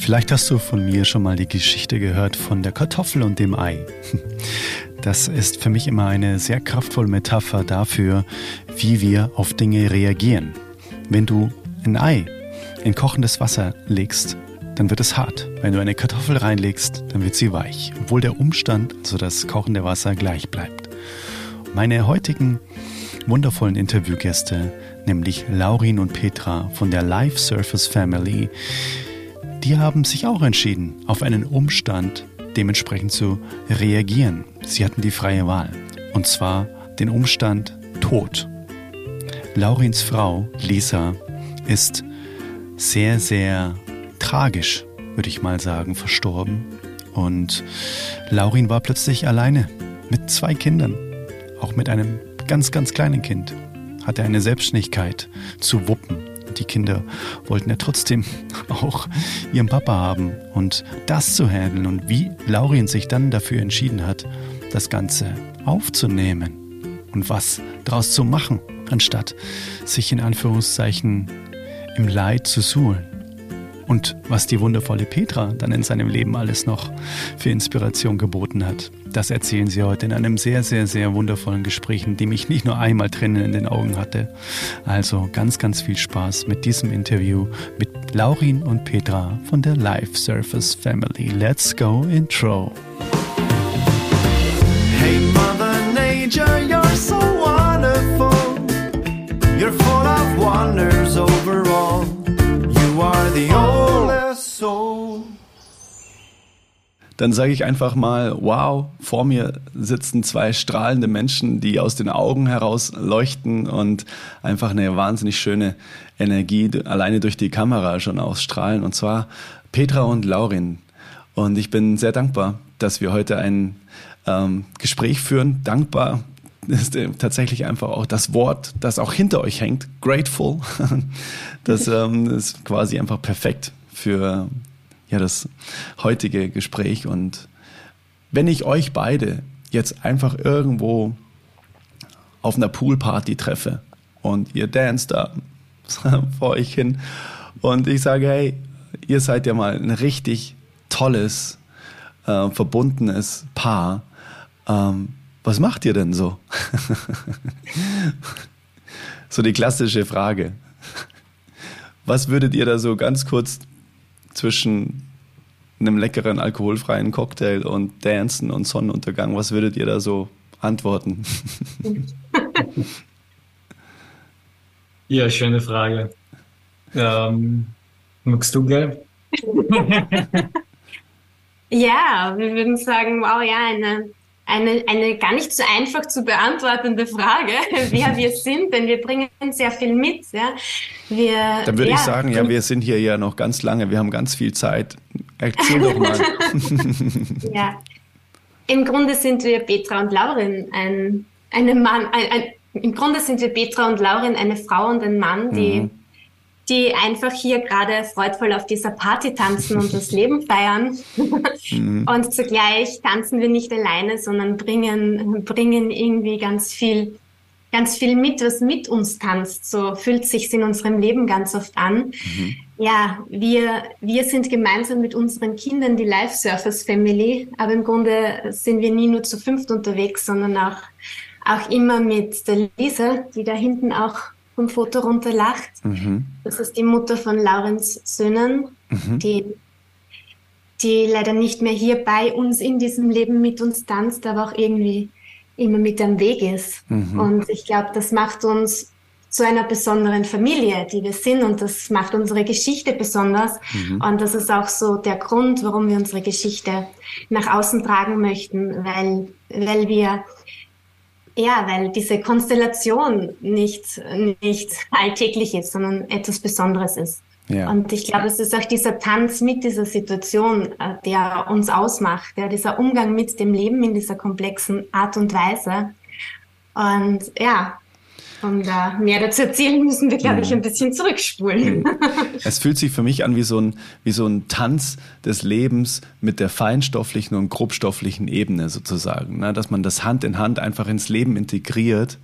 Vielleicht hast du von mir schon mal die Geschichte gehört von der Kartoffel und dem Ei. Das ist für mich immer eine sehr kraftvolle Metapher dafür, wie wir auf Dinge reagieren. Wenn du ein Ei in kochendes Wasser legst, dann wird es hart. Wenn du eine Kartoffel reinlegst, dann wird sie weich, obwohl der Umstand, also das kochende Wasser, gleich bleibt. Meine heutigen wundervollen Interviewgäste, nämlich Laurin und Petra von der Life Surface Family, die haben sich auch entschieden, auf einen Umstand dementsprechend zu reagieren. Sie hatten die freie Wahl. Und zwar den Umstand Tod. Laurins Frau, Lisa, ist sehr, sehr tragisch, würde ich mal sagen, verstorben. Und Laurin war plötzlich alleine mit zwei Kindern, auch mit einem ganz, ganz kleinen Kind. Hatte eine Selbstständigkeit zu wuppen die Kinder wollten ja trotzdem auch ihren Papa haben und das zu handeln und wie Laurin sich dann dafür entschieden hat, das Ganze aufzunehmen und was daraus zu machen, anstatt sich in Anführungszeichen im Leid zu suhlen. Und was die wundervolle Petra dann in seinem Leben alles noch für Inspiration geboten hat. Das erzählen sie heute in einem sehr, sehr, sehr wundervollen Gespräch, in dem ich nicht nur einmal Tränen in den Augen hatte. Also ganz, ganz viel Spaß mit diesem Interview mit Laurin und Petra von der Life Surface Family. Let's go Intro. Hey Mother Nature, dann sage ich einfach mal, wow, vor mir sitzen zwei strahlende Menschen, die aus den Augen heraus leuchten und einfach eine wahnsinnig schöne Energie alleine durch die Kamera schon ausstrahlen. Und zwar Petra und Laurin. Und ich bin sehr dankbar, dass wir heute ein ähm, Gespräch führen. Dankbar ist tatsächlich einfach auch das Wort, das auch hinter euch hängt, grateful. Das ähm, ist quasi einfach perfekt für ja das heutige Gespräch. Und wenn ich euch beide jetzt einfach irgendwo auf einer Poolparty treffe und ihr dance da vor euch hin und ich sage, hey, ihr seid ja mal ein richtig tolles, äh, verbundenes Paar. Ähm, was macht ihr denn so? so die klassische Frage. Was würdet ihr da so ganz kurz zwischen einem leckeren alkoholfreien Cocktail und Dancen und Sonnenuntergang, was würdet ihr da so antworten? ja, schöne Frage. Ähm, magst du, gell? ja, wir würden sagen, wow, ja, eine eine, eine gar nicht so einfach zu beantwortende Frage, wer wir sind, denn wir bringen sehr viel mit. Ja. Wir, Dann würde ja, ich sagen, ja, wir sind hier ja noch ganz lange, wir haben ganz viel Zeit. Erzähl doch mal. ja, im Grunde sind wir Petra und Laurin, ein, eine Mann, ein, ein, im Grunde sind wir Petra und Laurin, eine Frau und ein Mann, die mhm die einfach hier gerade freudvoll auf dieser Party tanzen und das Leben feiern. mhm. Und zugleich tanzen wir nicht alleine, sondern bringen, bringen irgendwie ganz viel, ganz viel mit, was mit uns tanzt. So fühlt sich in unserem Leben ganz oft an. Mhm. Ja, wir, wir sind gemeinsam mit unseren Kindern die Life Surfers Family, aber im Grunde sind wir nie nur zu fünft unterwegs, sondern auch, auch immer mit der Lisa, die da hinten auch vom Foto runterlacht. Mhm. Das ist die Mutter von Laurens Söhnen, mhm. die, die leider nicht mehr hier bei uns in diesem Leben mit uns tanzt, aber auch irgendwie immer mit am Weg ist. Mhm. Und ich glaube, das macht uns zu einer besonderen Familie, die wir sind und das macht unsere Geschichte besonders. Mhm. Und das ist auch so der Grund, warum wir unsere Geschichte nach außen tragen möchten, weil, weil wir ja, weil diese Konstellation nicht, nicht alltäglich ist, sondern etwas Besonderes ist. Ja. Und ich glaube, es ist auch dieser Tanz mit dieser Situation, äh, der uns ausmacht, ja, dieser Umgang mit dem Leben in dieser komplexen Art und Weise. Und ja, um da mehr dazu erzählen, müssen wir, glaube ich, mhm. ein bisschen zurückspulen. Mhm. Es fühlt sich für mich an wie so ein, wie so ein Tanz des Lebens mit der feinstofflichen und grobstofflichen Ebene sozusagen. Ne? Dass man das Hand in Hand einfach ins Leben integriert.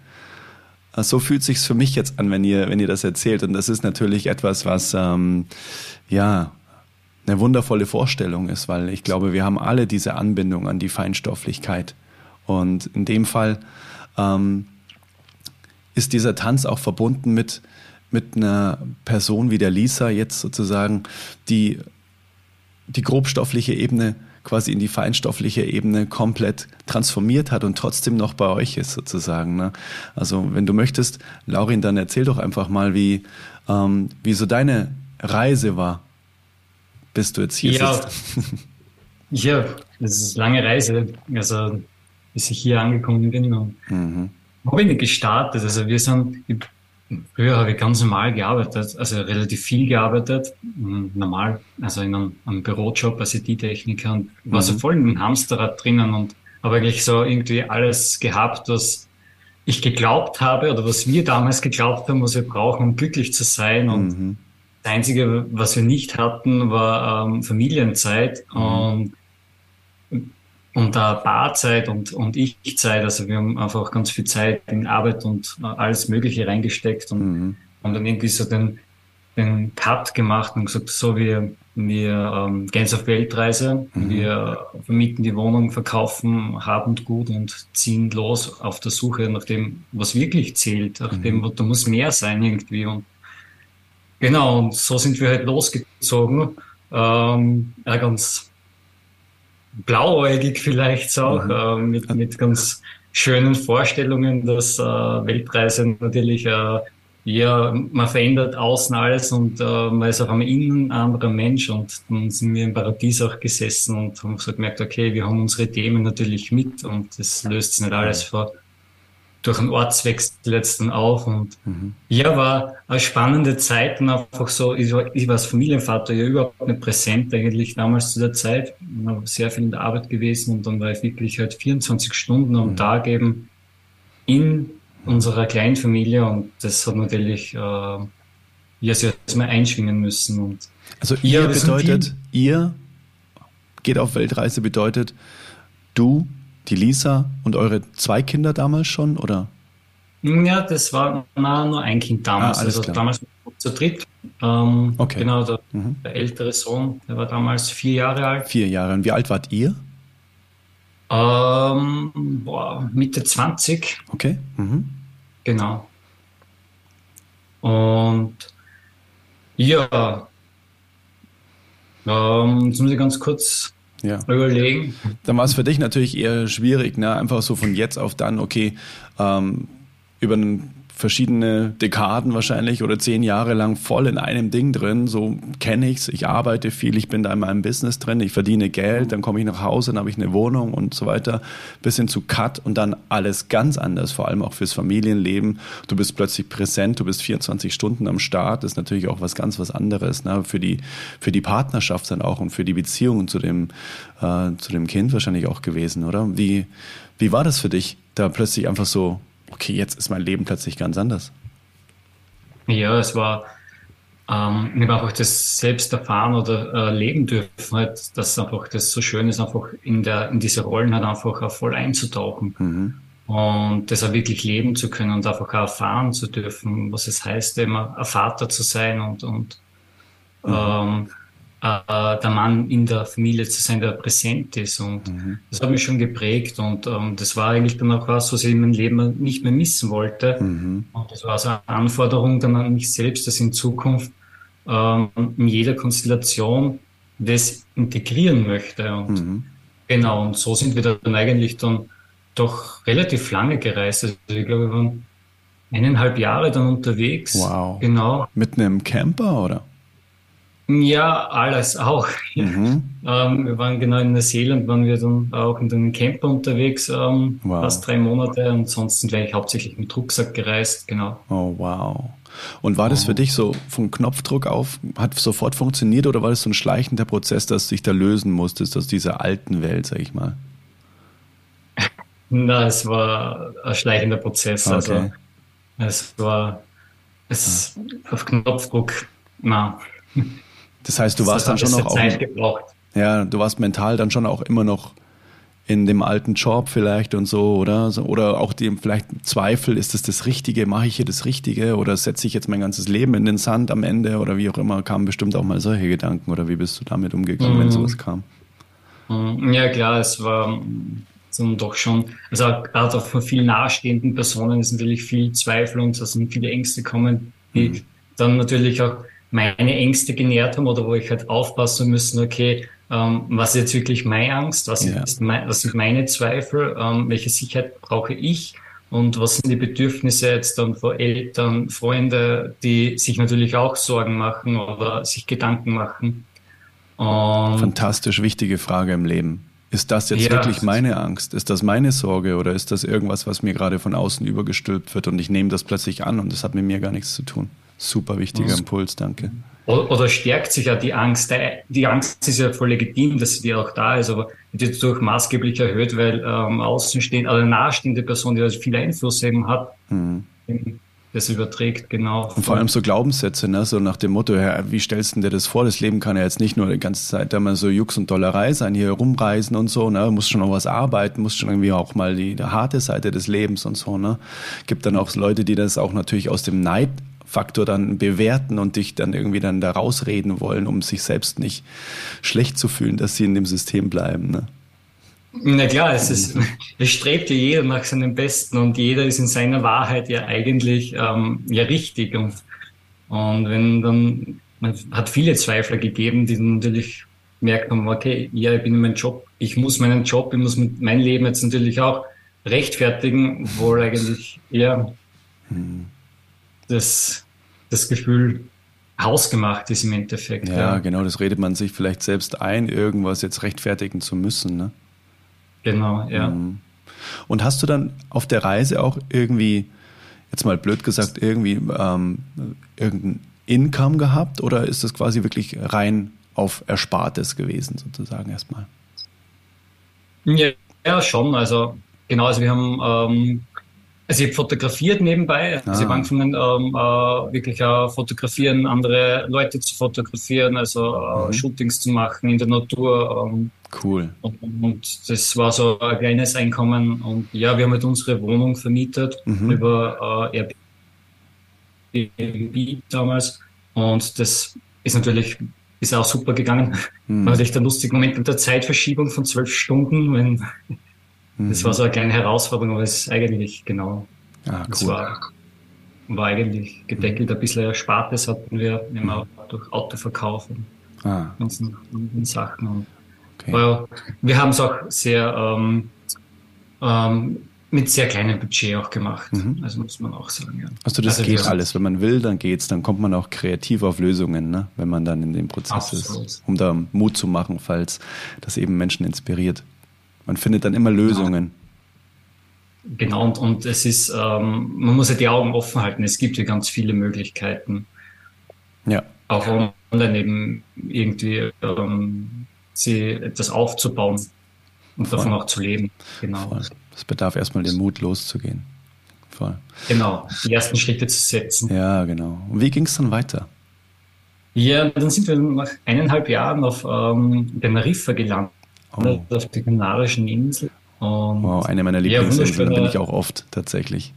So fühlt sich's für mich jetzt an, wenn ihr, wenn ihr das erzählt. Und das ist natürlich etwas, was, ähm, ja, eine wundervolle Vorstellung ist, weil ich glaube, wir haben alle diese Anbindung an die Feinstofflichkeit. Und in dem Fall ähm, ist dieser Tanz auch verbunden mit, mit einer Person wie der Lisa jetzt sozusagen, die die grobstoffliche Ebene quasi in die feinstoffliche Ebene komplett transformiert hat und trotzdem noch bei euch ist sozusagen. Ne? Also wenn du möchtest, Laurin, dann erzähl doch einfach mal, wie, ähm, wie so deine Reise war, bis du jetzt hier ja. sitzt. ja, das ist eine lange Reise. Also bis ich hier angekommen bin. Und mhm. Habe ich nicht gestartet. Also wir sind, früher habe ich ganz normal gearbeitet, also relativ viel gearbeitet, normal, also in einem, einem Bürojob als IT-Techniker und mhm. war so mhm. voll in einem Hamsterrad drinnen und habe eigentlich so irgendwie alles gehabt, was ich geglaubt habe oder was wir damals geglaubt haben, was wir brauchen, um glücklich zu sein. Und mhm. das Einzige, was wir nicht hatten, war ähm, Familienzeit. Mhm. Und und da Barzeit und, und Ich-Zeit. Also wir haben einfach ganz viel Zeit in Arbeit und alles Mögliche reingesteckt und mhm. haben dann irgendwie so den, den Cut gemacht und gesagt, so wir, wir ähm, gehen auf Weltreise, mhm. wir vermieten die Wohnung, verkaufen Habend gut und ziehen los auf der Suche nach dem, was wirklich zählt, nach mhm. dem, da muss mehr sein irgendwie und genau, und so sind wir halt losgezogen. Ähm, ja, ganz blauäugig vielleicht auch, mhm. äh, mit, mit ganz schönen Vorstellungen, dass äh, Weltreise natürlich äh, ja, man verändert außen alles und äh, man ist auch am Innen ein anderer Mensch und dann sind wir im Paradies auch gesessen und haben so gemerkt, okay, wir haben unsere Themen natürlich mit und das löst nicht alles vor durch einen Ortswechsel jetzt dann auf. Und mhm. ja, war eine spannende Zeit und einfach so, ich war, ich war als Familienvater ja überhaupt nicht präsent eigentlich damals zu der Zeit. Ich war sehr viel in der Arbeit gewesen und dann war ich wirklich halt 24 Stunden am mhm. Tag eben in unserer Kleinfamilie und das hat natürlich äh, ja, sehr erstmal einschwingen müssen. Und also ihr bedeutet, ihr geht auf Weltreise bedeutet, du die Lisa und eure zwei Kinder damals schon, oder? Ja, das war na, nur ein Kind damals. Ah, also klar. damals zu dritt. Ähm, okay. Genau, der, mhm. der, ältere Sohn, der war damals vier Jahre alt. Vier Jahre. Und wie alt wart ihr? Ähm, boah, Mitte 20. Okay. Mhm. Genau. Und ja, ähm, jetzt muss ich ganz kurz ja. überlegen. Dann war es für dich natürlich eher schwierig, ne? einfach so von jetzt auf dann, okay, ähm, über einen verschiedene Dekaden wahrscheinlich oder zehn Jahre lang voll in einem Ding drin. So kenne ich's. Ich arbeite viel, ich bin da in meinem Business drin, ich verdiene Geld, dann komme ich nach Hause, dann habe ich eine Wohnung und so weiter. Bis hin zu Cut und dann alles ganz anders, vor allem auch fürs Familienleben. Du bist plötzlich präsent, du bist 24 Stunden am Start. Das ist natürlich auch was ganz was anderes. Ne? Für die für die Partnerschaft dann auch und für die Beziehung zu dem äh, zu dem Kind wahrscheinlich auch gewesen, oder? Wie wie war das für dich, da plötzlich einfach so okay, jetzt ist mein Leben plötzlich ganz anders. Ja, es war, ähm, ich habe einfach das selbst erfahren oder äh, leben dürfen, halt, dass einfach das so schön ist, einfach in der, in diese Rollen halt einfach auch voll einzutauchen. Mhm. Und das auch wirklich leben zu können und einfach auch erfahren zu dürfen, was es heißt, immer ein Vater zu sein und, und mhm. ähm, äh, der Mann in der Familie zu sein, der präsent ist. Und mhm. das hat mich schon geprägt. Und ähm, das war eigentlich dann auch was, was ich in meinem Leben nicht mehr missen wollte. Mhm. Und das war so eine Anforderung dann an mich selbst, dass in Zukunft ähm, in jeder Konstellation das integrieren möchte. Und mhm. genau, und so sind wir dann eigentlich dann doch relativ lange gereist. Also ich glaube, wir waren eineinhalb Jahre dann unterwegs. Wow. Genau. Mit einem Camper, oder? Ja, alles auch. Mhm. Ähm, wir waren genau in Neuseeland, waren wir dann auch in einem Camper unterwegs, ähm, wow. fast drei Monate. Und sonst sind wir eigentlich hauptsächlich mit Rucksack gereist, genau. Oh, wow. Und war das für dich so vom Knopfdruck auf, hat sofort funktioniert oder war das so ein schleichender Prozess, dass du dich da lösen musstest aus dieser alten Welt, sag ich mal? Na, es war ein schleichender Prozess. Also okay. Also es war es ja. auf Knopfdruck, na. Das heißt, du warst dann schon noch auch. Zeit gebraucht. Ja, du warst mental dann schon auch immer noch in dem alten Job vielleicht und so, oder? Oder auch dem vielleicht Zweifel, ist das das Richtige? Mache ich hier das Richtige? Oder setze ich jetzt mein ganzes Leben in den Sand am Ende? Oder wie auch immer, kamen bestimmt auch mal solche Gedanken. Oder wie bist du damit umgegangen, mhm. wenn sowas kam? Mhm. Ja, klar, es war doch schon, also gerade auch von vielen nahestehenden Personen ist natürlich viel Zweifel und da sind viele Ängste kommen, die mhm. dann natürlich auch meine Ängste genährt haben oder wo ich halt aufpassen müssen, okay, ähm, was ist jetzt wirklich meine Angst, was, ja. ist mein, was sind meine Zweifel, ähm, welche Sicherheit brauche ich und was sind die Bedürfnisse jetzt dann von Eltern, Freunde, die sich natürlich auch Sorgen machen oder sich Gedanken machen. Und Fantastisch wichtige Frage im Leben. Ist das jetzt ja, wirklich meine Angst? Ist das meine Sorge oder ist das irgendwas, was mir gerade von außen übergestülpt wird und ich nehme das plötzlich an und das hat mit mir gar nichts zu tun? Super wichtiger was? Impuls, danke. Oder stärkt sich ja die Angst. Die Angst ist ja voll legitim, dass sie auch da ist, aber wird jetzt durch maßgeblich erhöht, weil ähm, außenstehende, also nahestehende Person, die also viel Einfluss eben hat, mhm. das überträgt, genau. Und vor allem so Glaubenssätze, ne? so nach dem Motto, ja, wie stellst du dir das vor? Das Leben kann ja jetzt nicht nur die ganze Zeit da mal so Jux und Dollerei sein, hier rumreisen und so, ne? muss schon noch was arbeiten, muss schon irgendwie auch mal die, die harte Seite des Lebens und so. Ne? Gibt dann auch Leute, die das auch natürlich aus dem Neid Faktor dann bewerten und dich dann irgendwie dann da rausreden wollen, um sich selbst nicht schlecht zu fühlen, dass sie in dem System bleiben. Ne? Na klar, es, ist, es strebt ja jeder nach seinem Besten und jeder ist in seiner Wahrheit ja eigentlich ähm, ja richtig. Und, und wenn dann, man hat viele Zweifler gegeben, die natürlich merkt haben, okay, ja, ich bin in meinem Job, ich muss meinen Job, ich muss mein Leben jetzt natürlich auch rechtfertigen, obwohl eigentlich eher hm das, das Gefühl hausgemacht ist im Endeffekt. Ja, ja, genau, das redet man sich vielleicht selbst ein, irgendwas jetzt rechtfertigen zu müssen. Ne? Genau, ja. Mhm. Und hast du dann auf der Reise auch irgendwie, jetzt mal blöd gesagt, irgendwie ähm, irgendein Income gehabt oder ist das quasi wirklich rein auf Erspartes gewesen, sozusagen erstmal? Ja, ja schon. Also genau, also wir haben ähm, also ich habe fotografiert nebenbei. Ah. Also ich habe angefangen, ähm, äh, wirklich äh, fotografieren, andere Leute zu fotografieren, also äh, mhm. Shootings zu machen in der Natur. Ähm, cool. Und, und, das war so ein kleines Einkommen. Und ja, wir haben halt unsere Wohnung vermietet mhm. über äh, Airbnb damals. Und das ist natürlich ist auch super gegangen. Mhm. War natürlich der lustige Moment mit der Zeitverschiebung von zwölf Stunden, wenn das war so eine kleine Herausforderung, aber es ist eigentlich genau. Ah, cool. Es war, war eigentlich gedeckelt. Ein bisschen Erspartes hatten wir immer durch Autoverkauf und ah. ganzen Sachen. Und okay. Weil wir haben es auch sehr ähm, ähm, mit sehr kleinem Budget auch gemacht. Mhm. Also muss man auch sagen. Ja. Also das also geht alles. Wenn man will, dann geht's. Dann kommt man auch kreativ auf Lösungen, ne? wenn man dann in dem Prozess Absolut. ist, um da Mut zu machen, falls das eben Menschen inspiriert. Man findet dann immer Lösungen. Genau, und, und es ist, ähm, man muss ja die Augen offen halten. Es gibt ja ganz viele Möglichkeiten. Ja. Auch online eben irgendwie ähm, sie etwas aufzubauen und Voll. davon auch zu leben. Genau. Voll. Das bedarf erstmal den Mut, loszugehen. Voll. Genau, die ersten Schritte zu setzen. Ja, genau. Und wie ging es dann weiter? Ja, dann sind wir nach eineinhalb Jahren auf ähm, Teneriffa gelandet oh. auf der Kanarischen Insel. Und wow, eine meiner Lieblingsinseln, ja, bin ich auch oft tatsächlich.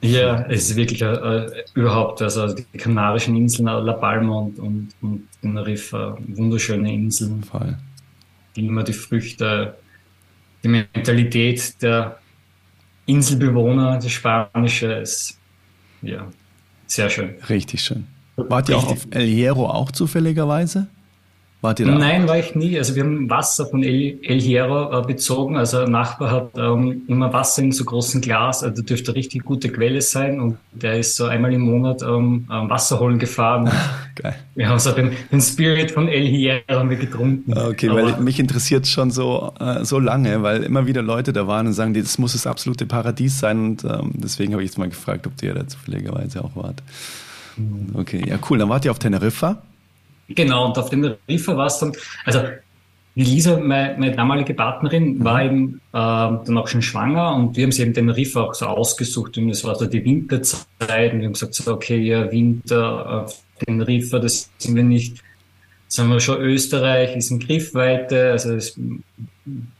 Ja, es ist wirklich äh, überhaupt, also die Kanarischen Inseln, La Palma und, und, und Teneriffa, wunderschöne Inseln. Voll. Immer die Früchte, die Mentalität der Inselbewohner, die spanische, ist ja sehr schön. Richtig schön. Wart ihr auch auf El Hierro auch zufälligerweise? Wart ihr da? Nein, war ich nie. Also wir haben Wasser von El, El Hierro äh, bezogen. Also ein Nachbar hat ähm, immer Wasser in so großem Glas. Also dürfte eine richtig gute Quelle sein. Und der ist so einmal im Monat ähm, Wasser holen gefahren. Geil. Wir haben so den, den Spirit von El Hierro haben wir getrunken. Okay, Aber, weil mich interessiert schon so, äh, so lange, weil immer wieder Leute da waren und sagen, das muss das absolute Paradies sein. Und ähm, deswegen habe ich jetzt mal gefragt, ob ihr da zufälligerweise auch wart. Mhm. Okay, ja cool. Dann wart ihr auf Teneriffa. Genau, und auf dem Riffer war es dann, also die Lisa, meine, meine damalige Partnerin, mhm. war eben äh, dann auch schon schwanger und wir haben sie eben den Riff auch so ausgesucht und es war so die Winterzeit und wir haben gesagt, so, okay, ja, Winter auf den Riffer, das sind wir nicht, sagen wir schon Österreich, ist in Griffweite, also es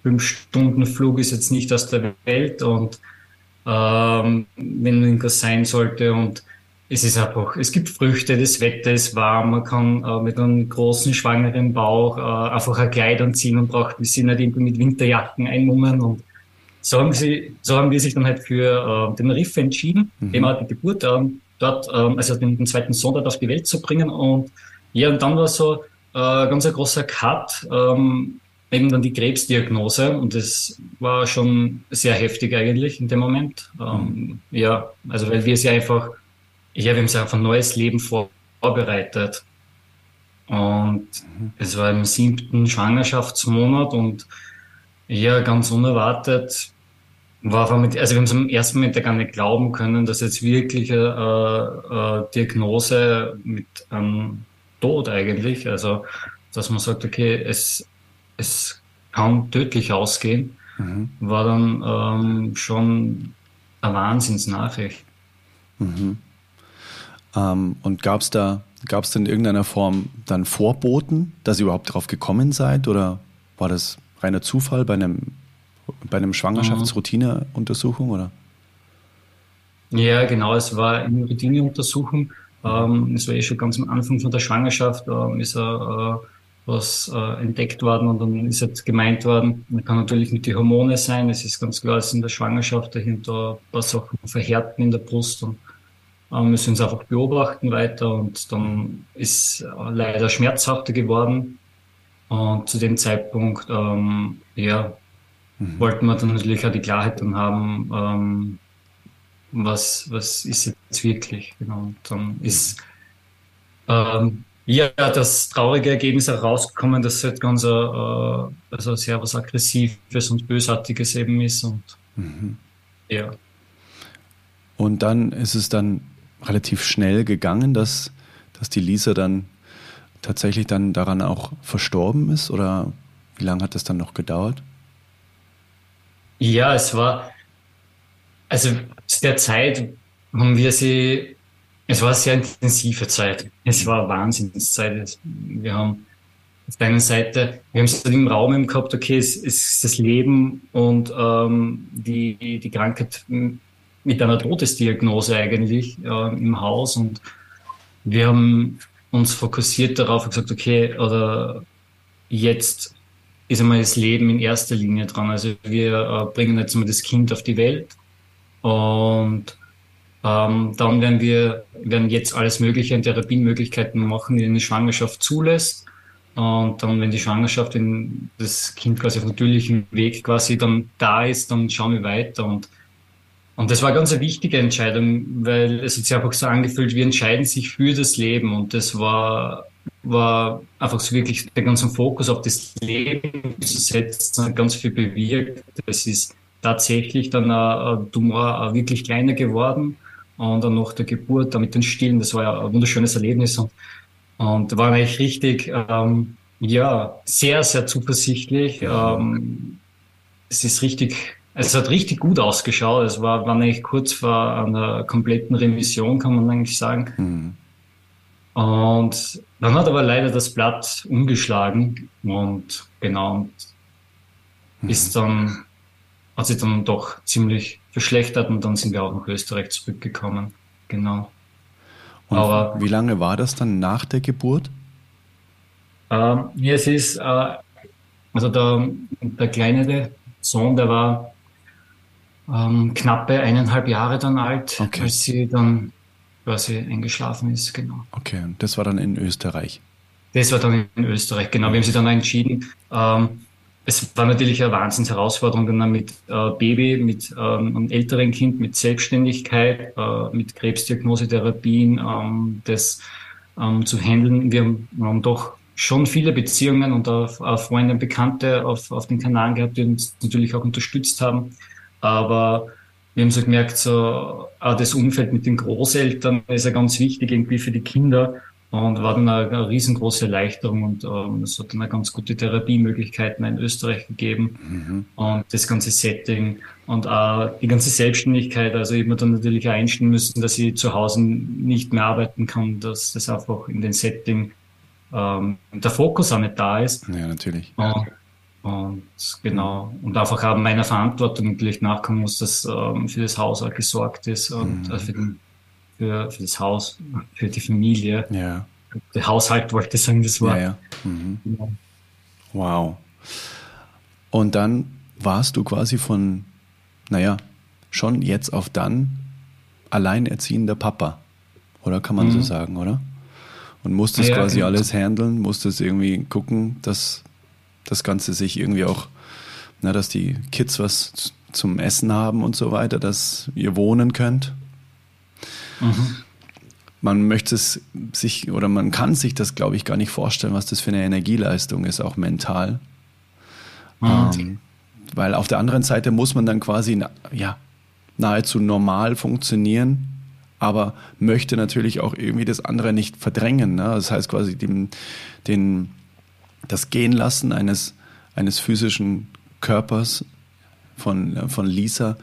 fünf Stunden Flug ist jetzt nicht aus der Welt und ähm, wenn irgendwas sein sollte und es ist einfach, es gibt Früchte, das Wetter ist warm, man kann äh, mit einem großen schwangeren Bauch äh, einfach ein Kleid anziehen und braucht wir sind nicht irgendwie mit Winterjacken einmummen und so haben sie, so haben wir sich dann halt für äh, den Riff entschieden, mhm. eben auch die Geburt ähm, dort, ähm, also den, den zweiten Sohn dort auf die Welt zu bringen und ja, und dann war so äh, ganz ein großer Cut, ähm, eben dann die Krebsdiagnose und das war schon sehr heftig eigentlich in dem Moment. Ähm, ja, also weil wir sie einfach, wir haben sie einfach ein neues Leben vorbereitet. Und mhm. es war im siebten Schwangerschaftsmonat und ja, ganz unerwartet war mit, also wir haben es im ersten Moment ja gar nicht glauben können, dass jetzt wirklich eine, eine Diagnose mit einem Tod eigentlich, also dass man sagt, okay, es, es kann tödlich ausgehen, mhm. war dann ähm, schon eine Wahnsinnsnachricht. Mhm. Ähm, und gab es da, gab es in irgendeiner Form dann Vorboten, dass ihr überhaupt drauf gekommen seid oder war das reiner Zufall bei einem, bei einem Schwangerschaftsroutineuntersuchung oder? Ja, genau, es war eine Routineuntersuchung. Ähm, es war eh schon ganz am Anfang von der Schwangerschaft, ähm, ist er äh, was äh, entdeckt worden und dann ist jetzt gemeint worden, man kann natürlich mit die Hormone sein, es ist ganz klar, es in der Schwangerschaft dahinter ein paar Sachen verhärten in der Brust und müssen uns einfach beobachten weiter und dann ist äh, leider schmerzhafter geworden und zu dem Zeitpunkt, ähm, ja, mhm. wollten wir dann natürlich auch die Klarheit dann haben, ähm, was, was ist jetzt wirklich, genau, und dann ist ähm, ja, das traurige Ergebnis herausgekommen, dass es halt ganz äh, also sehr was Aggressives und Bösartiges eben ist. Und mhm. ja. Und dann ist es dann relativ schnell gegangen, dass, dass die Lisa dann tatsächlich dann daran auch verstorben ist? Oder wie lange hat das dann noch gedauert? Ja, es war, also zu der Zeit haben wir sie es war eine sehr intensive Zeit. Es war eine Wahnsinnszeit. Wir haben auf der einen Seite, wir haben es im Raum gehabt, okay, es ist das Leben und ähm, die, die Krankheit mit einer Todesdiagnose eigentlich äh, im Haus und wir haben uns fokussiert darauf und gesagt, okay, oder jetzt ist einmal das Leben in erster Linie dran. Also wir äh, bringen jetzt mal das Kind auf die Welt und ähm, dann werden wir werden jetzt alles Mögliche an Therapiemöglichkeiten machen, die eine Schwangerschaft zulässt. Und dann, wenn die Schwangerschaft, wenn das Kind quasi auf natürlichem Weg quasi dann da ist, dann schauen wir weiter. Und, und das war ganz eine wichtige Entscheidung, weil es hat sich einfach so angefühlt, wir entscheiden sich für das Leben. Und das war, war einfach so wirklich der ganze Fokus auf das Leben zu setzen, ganz viel bewirkt. Es ist tatsächlich dann ein Tumor wirklich kleiner geworden und dann nach der Geburt, da mit den Stillen, das war ja ein wunderschönes Erlebnis und, und war eigentlich richtig, ähm, ja, sehr, sehr zuversichtlich. Ähm, es ist richtig, es hat richtig gut ausgeschaut. Es war, war eigentlich kurz vor einer kompletten Revision, kann man eigentlich sagen. Mhm. Und dann hat aber leider das Blatt umgeschlagen und genau, mhm. ist dann, hat sich dann doch ziemlich verschlechtert und dann sind wir auch nach Österreich zurückgekommen. Genau. Und Aber, wie lange war das dann nach der Geburt? Ähm, ja, es ist, äh, also der, der kleinere Sohn, der war ähm, knappe eineinhalb Jahre dann alt, okay. als sie dann quasi eingeschlafen ist, genau. Okay, und das war dann in Österreich? Das war dann in Österreich, genau. Wir haben sie dann entschieden, ähm, es war natürlich eine Wahnsinnsherausforderung dann mit äh, Baby, mit ähm, einem älteren Kind, mit Selbstständigkeit, äh, mit Krebsdiagnosetherapien, ähm, das ähm, zu handeln. Wir haben, wir haben doch schon viele Beziehungen und auch, auch Freunde und Bekannte auf, auf den Kanaren gehabt, die uns natürlich auch unterstützt haben. Aber wir haben so gemerkt, so auch das Umfeld mit den Großeltern ist ja ganz wichtig irgendwie für die Kinder und war dann eine, eine riesengroße Erleichterung und ähm, es hat dann eine ganz gute Therapiemöglichkeiten in Österreich gegeben mhm. und das ganze Setting und auch die ganze Selbstständigkeit. Also ich habe dann natürlich auch einstellen müssen, dass ich zu Hause nicht mehr arbeiten kann, dass das einfach in den Setting ähm, der Fokus auch nicht da ist. Ja, natürlich. Und, Und genau, und einfach auch meiner Verantwortung natürlich nachkommen muss, dass ähm, für das Haus auch gesorgt ist und mhm. äh, für, den, für, für das Haus, für die Familie. Ja. Der Haushalt wollte ich sagen, das war. Ja, ja. Mhm. Ja. Wow. Und dann warst du quasi von, naja, schon jetzt auf dann alleinerziehender Papa. Oder kann man mhm. so sagen, oder? Und musstest ja, quasi genau. alles handeln, musstest irgendwie gucken, dass das Ganze sich irgendwie auch, na, dass die Kids was zum Essen haben und so weiter, dass ihr wohnen könnt. Mhm. Man möchte es sich oder man kann sich das, glaube ich, gar nicht vorstellen, was das für eine Energieleistung ist, auch mental. Mhm. Ähm, weil auf der anderen Seite muss man dann quasi ja, nahezu normal funktionieren, aber möchte natürlich auch irgendwie das andere nicht verdrängen. Ne? Das heißt quasi den, den, das Gehen lassen eines, eines physischen Körpers von, von Lisa.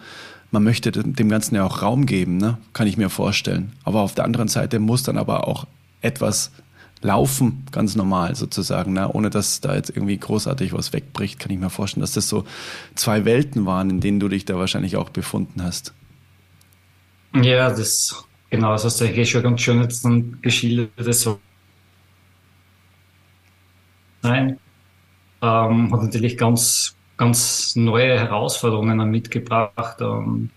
Man möchte dem Ganzen ja auch Raum geben, ne? kann ich mir vorstellen. Aber auf der anderen Seite muss dann aber auch etwas laufen, ganz normal sozusagen, ne? ohne dass da jetzt irgendwie großartig was wegbricht, kann ich mir vorstellen, dass das so zwei Welten waren, in denen du dich da wahrscheinlich auch befunden hast. Ja, das Genau, das hast du eigentlich schon ganz schön jetzt geschildert. So. Nein, ähm, hat natürlich ganz, ganz neue Herausforderungen mitgebracht. Ähm,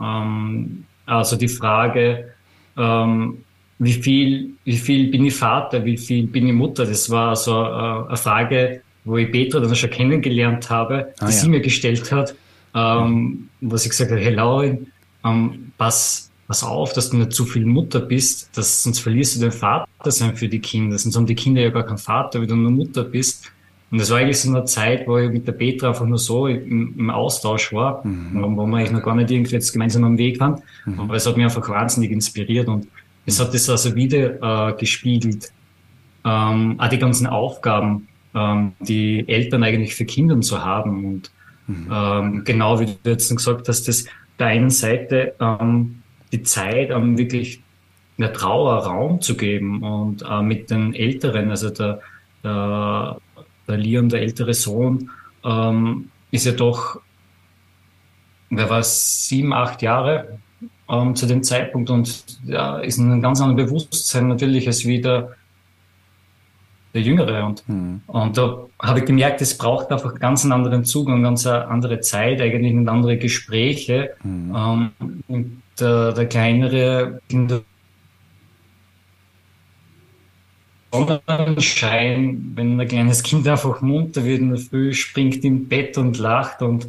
ähm, also die Frage, ähm, wie viel, wie viel bin ich Vater, wie viel bin ich Mutter? Das war so äh, eine Frage, wo ich Petra dann schon kennengelernt habe, ah, die ja. sie mir gestellt hat, ähm, wo sie gesagt hat, hey Laurin, ähm, was, pass auf, dass du nicht zu viel Mutter bist, dass, sonst verlierst du den Vater sein für die Kinder. Sonst haben die Kinder ja gar keinen Vater, wenn du nur Mutter bist. Und das war eigentlich so eine Zeit, wo ich mit der Petra einfach nur so im, im Austausch war, mhm. wo wir eigentlich noch gar nicht irgendwie jetzt gemeinsam am Weg waren. Mhm. Aber es hat mich einfach wahnsinnig inspiriert und es hat das also wieder äh, gespiegelt. Ähm, auch die ganzen Aufgaben, ähm, die Eltern eigentlich für Kinder zu haben. Und mhm. ähm, genau wie du jetzt gesagt hast, dass der einen Seite ähm, die Zeit, um wirklich der Trauer Raum zu geben und äh, mit den Älteren, also der, der, der Leon, der ältere Sohn, ähm, ist ja doch, wer war sieben, acht Jahre ähm, zu dem Zeitpunkt und ja, ist ein ganz anderes Bewusstsein natürlich als wieder der Jüngere. Und, mhm. und da habe ich gemerkt, es braucht einfach ganz einen anderen Zugang, ganz eine andere Zeit, eigentlich und andere Gespräche. Mhm. Ähm, der, der kleinere Kinder Sonnenschein, wenn ein kleines Kind einfach munter wird in der Früh, springt im Bett und lacht und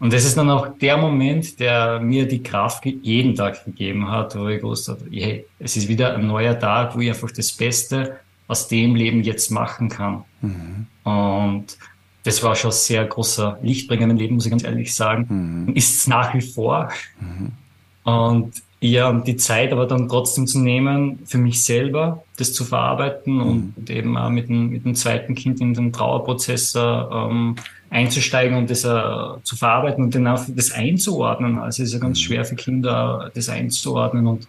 und das ist dann auch der Moment, der mir die Kraft jeden Tag gegeben hat, wo ich gewusst habe, hey, es ist wieder ein neuer Tag, wo ich einfach das Beste aus dem Leben jetzt machen kann. Mhm. Und das war schon sehr großer Lichtbringer in meinem Leben, muss ich ganz ehrlich sagen. Mhm. Ist es nach wie vor. Mhm. Und ja, und die Zeit aber dann trotzdem zu nehmen, für mich selber das zu verarbeiten mhm. und eben auch mit dem, mit dem zweiten Kind in den Trauerprozess ähm, einzusteigen und das äh, zu verarbeiten und dann auch das einzuordnen. Also es ist ja ganz mhm. schwer für Kinder, das einzuordnen und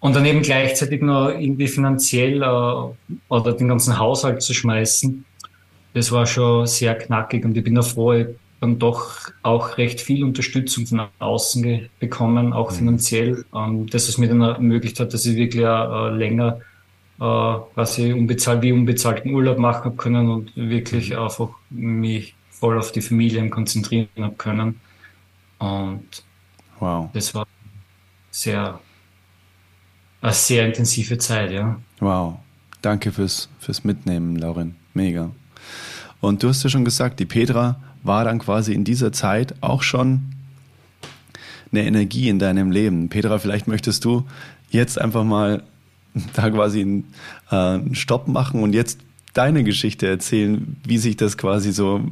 und dann eben gleichzeitig noch irgendwie finanziell äh, oder den ganzen Haushalt zu schmeißen, das war schon sehr knackig und ich bin da froh, ich dann doch auch recht viel Unterstützung von außen bekommen, auch mhm. finanziell, ähm, dass es mir dann ermöglicht hat, dass ich wirklich äh, länger äh, ich unbezahlt, wie unbezahlten Urlaub machen habe können und wirklich mhm. einfach mich voll auf die Familien konzentrieren habe können. Und wow. das war sehr, eine sehr intensive Zeit, ja. Wow. Danke fürs, fürs Mitnehmen, Lauren. Mega. Und du hast ja schon gesagt, die Petra war dann quasi in dieser Zeit auch schon eine Energie in deinem Leben. Petra, vielleicht möchtest du jetzt einfach mal da quasi einen, äh, einen Stopp machen und jetzt deine Geschichte erzählen, wie sich das quasi so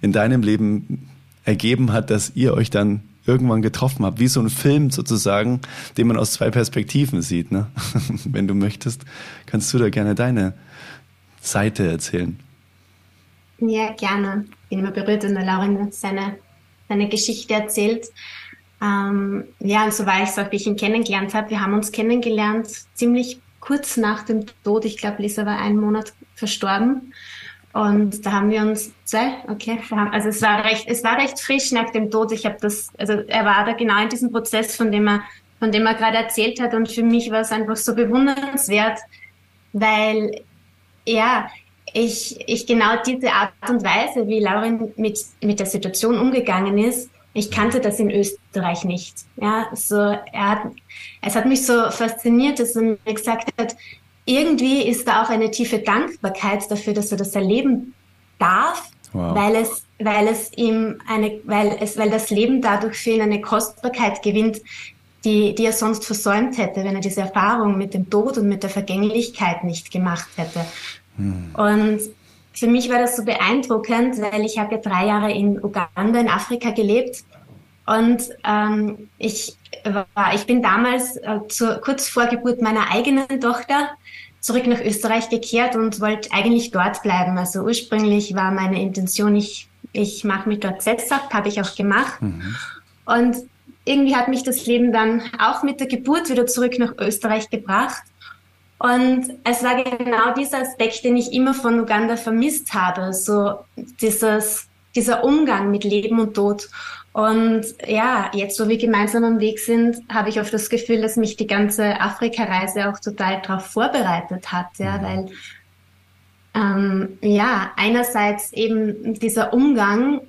in deinem Leben ergeben hat, dass ihr euch dann irgendwann getroffen habt, wie so ein Film sozusagen, den man aus zwei Perspektiven sieht. Ne? Wenn du möchtest, kannst du da gerne deine Seite erzählen. Ja, gerne. Bin immer berührt, wenn der Laurin seine, seine Geschichte erzählt. Ähm, ja, und so war ich so, wie ich ihn kennengelernt habe. Wir haben uns kennengelernt ziemlich kurz nach dem Tod. Ich glaube, Lisa war einen Monat verstorben. Und da haben wir uns zwei, okay, also es war recht, es war recht frisch nach dem Tod. Ich habe das, also er war da genau in diesem Prozess, von dem er, von dem er gerade erzählt hat. Und für mich war es einfach so bewundernswert, weil ja, ich, ich genau diese Art und Weise, wie Lauren mit, mit der Situation umgegangen ist, ich kannte das in Österreich nicht. Ja, so, er hat, es hat mich so fasziniert, dass er mir gesagt hat, irgendwie ist da auch eine tiefe Dankbarkeit dafür, dass er das erleben darf, wow. weil es, weil es ihm eine, weil es, weil das Leben dadurch für ihn eine Kostbarkeit gewinnt, die, die er sonst versäumt hätte, wenn er diese Erfahrung mit dem Tod und mit der Vergänglichkeit nicht gemacht hätte. Hm. Und für mich war das so beeindruckend, weil ich habe ja drei Jahre in Uganda in Afrika gelebt und ähm, ich war, ich bin damals äh, zur, kurz vor Geburt meiner eigenen Tochter zurück nach Österreich gekehrt und wollte eigentlich dort bleiben. Also ursprünglich war meine Intention, ich, ich mache mich dort sesshaft, habe ich auch gemacht. Mhm. Und irgendwie hat mich das Leben dann auch mit der Geburt wieder zurück nach Österreich gebracht. Und es war genau dieser Aspekt, den ich immer von Uganda vermisst habe, so dieses, dieser Umgang mit Leben und Tod. Und ja, jetzt, wo wir gemeinsam am Weg sind, habe ich oft das Gefühl, dass mich die ganze Afrika-Reise auch total darauf vorbereitet hat, ja, mhm. weil ähm, ja, einerseits eben dieser Umgang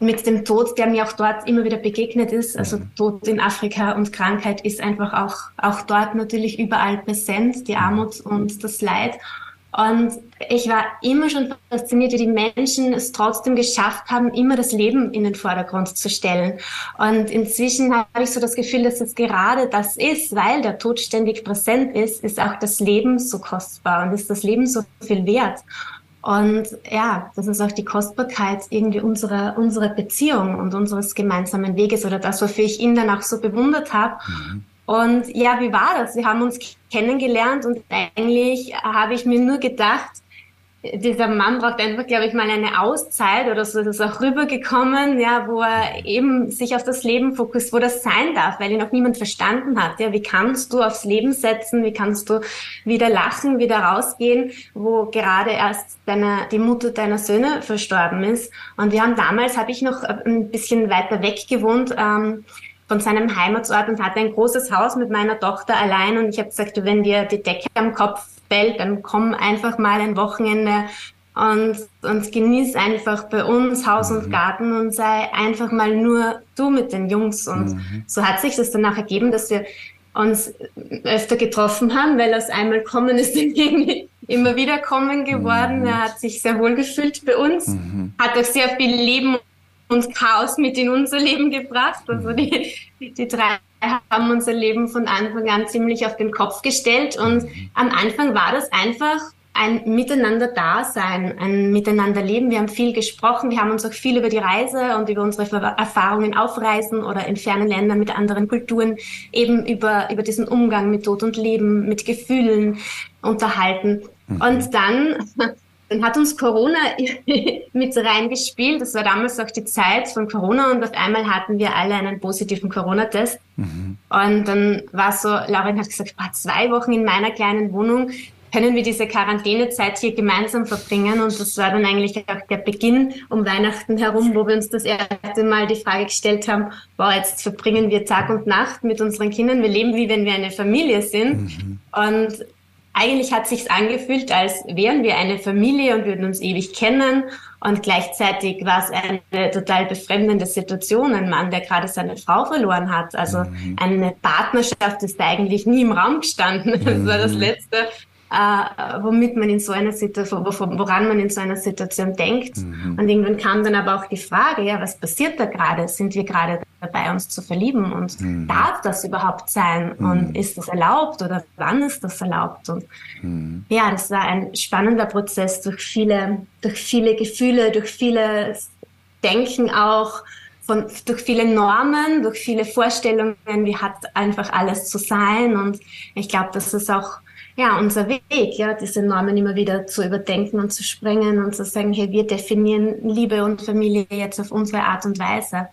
mit dem Tod, der mir auch dort immer wieder begegnet ist. Also mhm. Tod in Afrika und Krankheit ist einfach auch, auch dort natürlich überall präsent, die mhm. Armut und das Leid. Und ich war immer schon fasziniert, wie die Menschen es trotzdem geschafft haben, immer das Leben in den Vordergrund zu stellen. Und inzwischen habe ich so das Gefühl, dass es gerade das ist, weil der Tod ständig präsent ist, ist auch das Leben so kostbar und ist das Leben so viel wert. Und ja, das ist auch die Kostbarkeit irgendwie unserer, unserer Beziehung und unseres gemeinsamen Weges oder das, wofür ich ihn dann auch so bewundert habe. Mhm. Und ja, wie war das? Wir haben uns kennengelernt und eigentlich habe ich mir nur gedacht, dieser Mann braucht einfach, glaube ich, mal eine Auszeit oder so ist es auch rübergekommen, ja, wo er eben sich auf das Leben fokussiert, wo das sein darf, weil ihn noch niemand verstanden hat. Ja, wie kannst du aufs Leben setzen? Wie kannst du wieder lachen, wieder rausgehen, wo gerade erst deine, die Mutter deiner Söhne verstorben ist? Und wir haben damals, habe ich noch ein bisschen weiter weg gewohnt, ähm, von seinem Heimatsort und hatte ein großes Haus mit meiner Tochter allein und ich habe gesagt, wenn dir die Decke am Kopf fällt, dann komm einfach mal ein Wochenende und, und genieß einfach bei uns Haus und mhm. Garten und sei einfach mal nur du mit den Jungs. Und mhm. so hat sich das dann auch ergeben, dass wir uns öfter getroffen haben, weil aus einmal kommen ist irgendwie immer wieder kommen geworden. Mhm. Er hat sich sehr wohl gefühlt bei uns, mhm. hat auch sehr viel Leben und Chaos mit in unser Leben gebracht. Also die, die drei haben unser Leben von Anfang an ziemlich auf den Kopf gestellt und am Anfang war das einfach ein Miteinander-Dasein, ein Miteinander-Leben. Wir haben viel gesprochen, wir haben uns auch viel über die Reise und über unsere Erfahrungen auf Reisen oder in fernen Ländern mit anderen Kulturen, eben über, über diesen Umgang mit Tod und Leben, mit Gefühlen unterhalten. Mhm. Und dann dann hat uns Corona mit reingespielt. Das war damals auch die Zeit von Corona und auf einmal hatten wir alle einen positiven Corona-Test. Mhm. Und dann war so, Lauren hat gesagt, boah, zwei Wochen in meiner kleinen Wohnung können wir diese Quarantänezeit hier gemeinsam verbringen. Und das war dann eigentlich auch der Beginn um Weihnachten herum, wo wir uns das erste Mal die Frage gestellt haben, boah, jetzt verbringen wir Tag und Nacht mit unseren Kindern. Wir leben wie wenn wir eine Familie sind. Mhm. Und eigentlich hat sich's angefühlt, als wären wir eine Familie und würden uns ewig kennen. Und gleichzeitig war es eine total befremdende Situation. Ein Mann, der gerade seine Frau verloren hat. Also mhm. eine Partnerschaft ist da eigentlich nie im Raum gestanden. Das war das mhm. Letzte, äh, womit man in so einer Situation, woran man in so einer Situation denkt. Mhm. Und irgendwann kam dann aber auch die Frage, ja, was passiert da gerade? Sind wir gerade dabei, uns zu verlieben? Und mhm. darf das überhaupt sein? Mhm. Und ist das erlaubt oder wann ist das erlaubt? Und mhm. ja, das war ein spannender Prozess durch viele, durch viele Gefühle, durch viele Denken auch. Von, durch viele Normen, durch viele Vorstellungen, wie hat einfach alles zu sein. Und ich glaube, das ist auch ja, unser Weg, ja, diese Normen immer wieder zu überdenken und zu sprengen und zu sagen, hey, wir definieren Liebe und Familie jetzt auf unsere Art und Weise.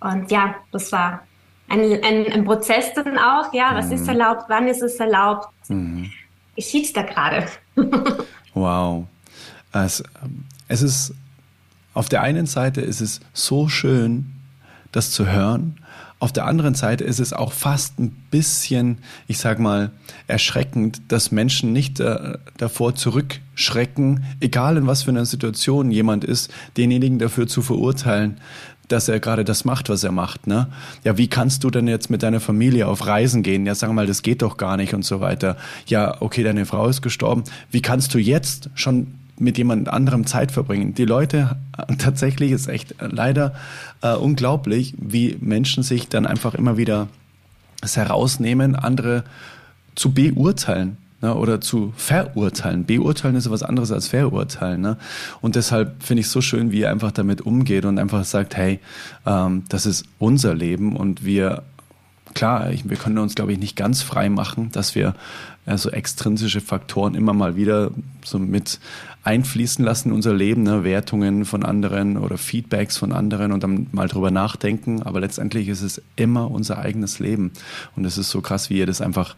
Und ja, das war ein, ein, ein Prozess dann auch, ja, was mhm. ist erlaubt, wann ist es erlaubt, mhm. geschieht da gerade. Wow. Es, es ist, auf der einen Seite ist es so schön, das zu hören. Auf der anderen Seite ist es auch fast ein bisschen, ich sag mal, erschreckend, dass Menschen nicht äh, davor zurückschrecken, egal in was für einer Situation jemand ist, denjenigen dafür zu verurteilen, dass er gerade das macht, was er macht. Ne? Ja, wie kannst du denn jetzt mit deiner Familie auf Reisen gehen? Ja, sag mal, das geht doch gar nicht und so weiter. Ja, okay, deine Frau ist gestorben. Wie kannst du jetzt schon mit jemand anderem Zeit verbringen. Die Leute, tatsächlich ist echt leider äh, unglaublich, wie Menschen sich dann einfach immer wieder es herausnehmen, andere zu beurteilen ne, oder zu verurteilen. Beurteilen ist was anderes als verurteilen. Ne? Und deshalb finde ich es so schön, wie er einfach damit umgeht und einfach sagt, hey, ähm, das ist unser Leben und wir klar, ich, wir können uns, glaube ich, nicht ganz frei machen, dass wir äh, so extrinsische Faktoren immer mal wieder so mit einfließen lassen in unser Leben, ne? Wertungen von anderen oder Feedbacks von anderen und dann mal drüber nachdenken. Aber letztendlich ist es immer unser eigenes Leben. Und es ist so krass, wie ihr das einfach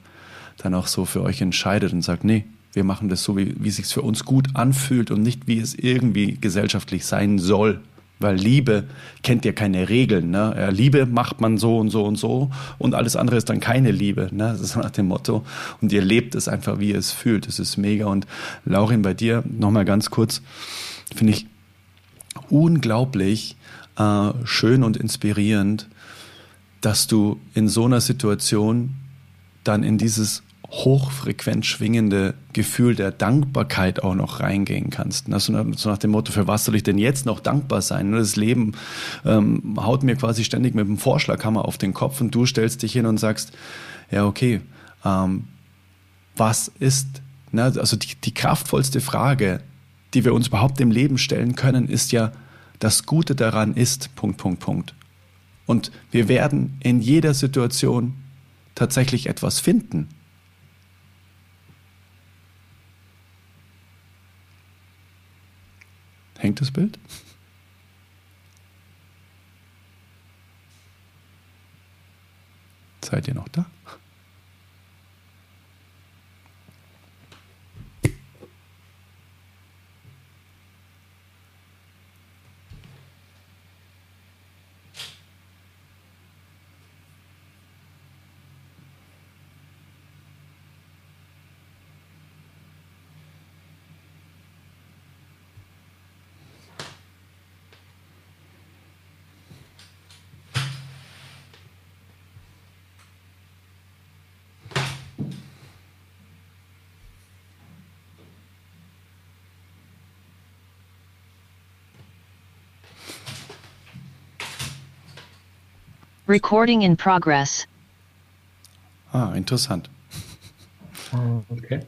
dann auch so für euch entscheidet und sagt, nee, wir machen das so, wie, wie es sich für uns gut anfühlt und nicht, wie es irgendwie gesellschaftlich sein soll. Weil Liebe kennt ja keine Regeln. Ne? Liebe macht man so und so und so und alles andere ist dann keine Liebe. Ne? Das ist nach dem Motto. Und ihr lebt es einfach, wie ihr es fühlt. Das ist mega. Und Laurin, bei dir nochmal ganz kurz, finde ich unglaublich äh, schön und inspirierend, dass du in so einer Situation dann in dieses hochfrequent schwingende Gefühl der Dankbarkeit auch noch reingehen kannst. Also so nach dem Motto, für was soll ich denn jetzt noch dankbar sein? Das Leben ähm, haut mir quasi ständig mit dem Vorschlaghammer auf den Kopf und du stellst dich hin und sagst, ja okay, ähm, was ist, ne, also die, die kraftvollste Frage, die wir uns überhaupt im Leben stellen können, ist ja, das Gute daran ist, Punkt, Punkt, Punkt. Und wir werden in jeder Situation tatsächlich etwas finden, Hängt das Bild? Seid ihr noch da? Recording in progress. Ah, interessant. Okay.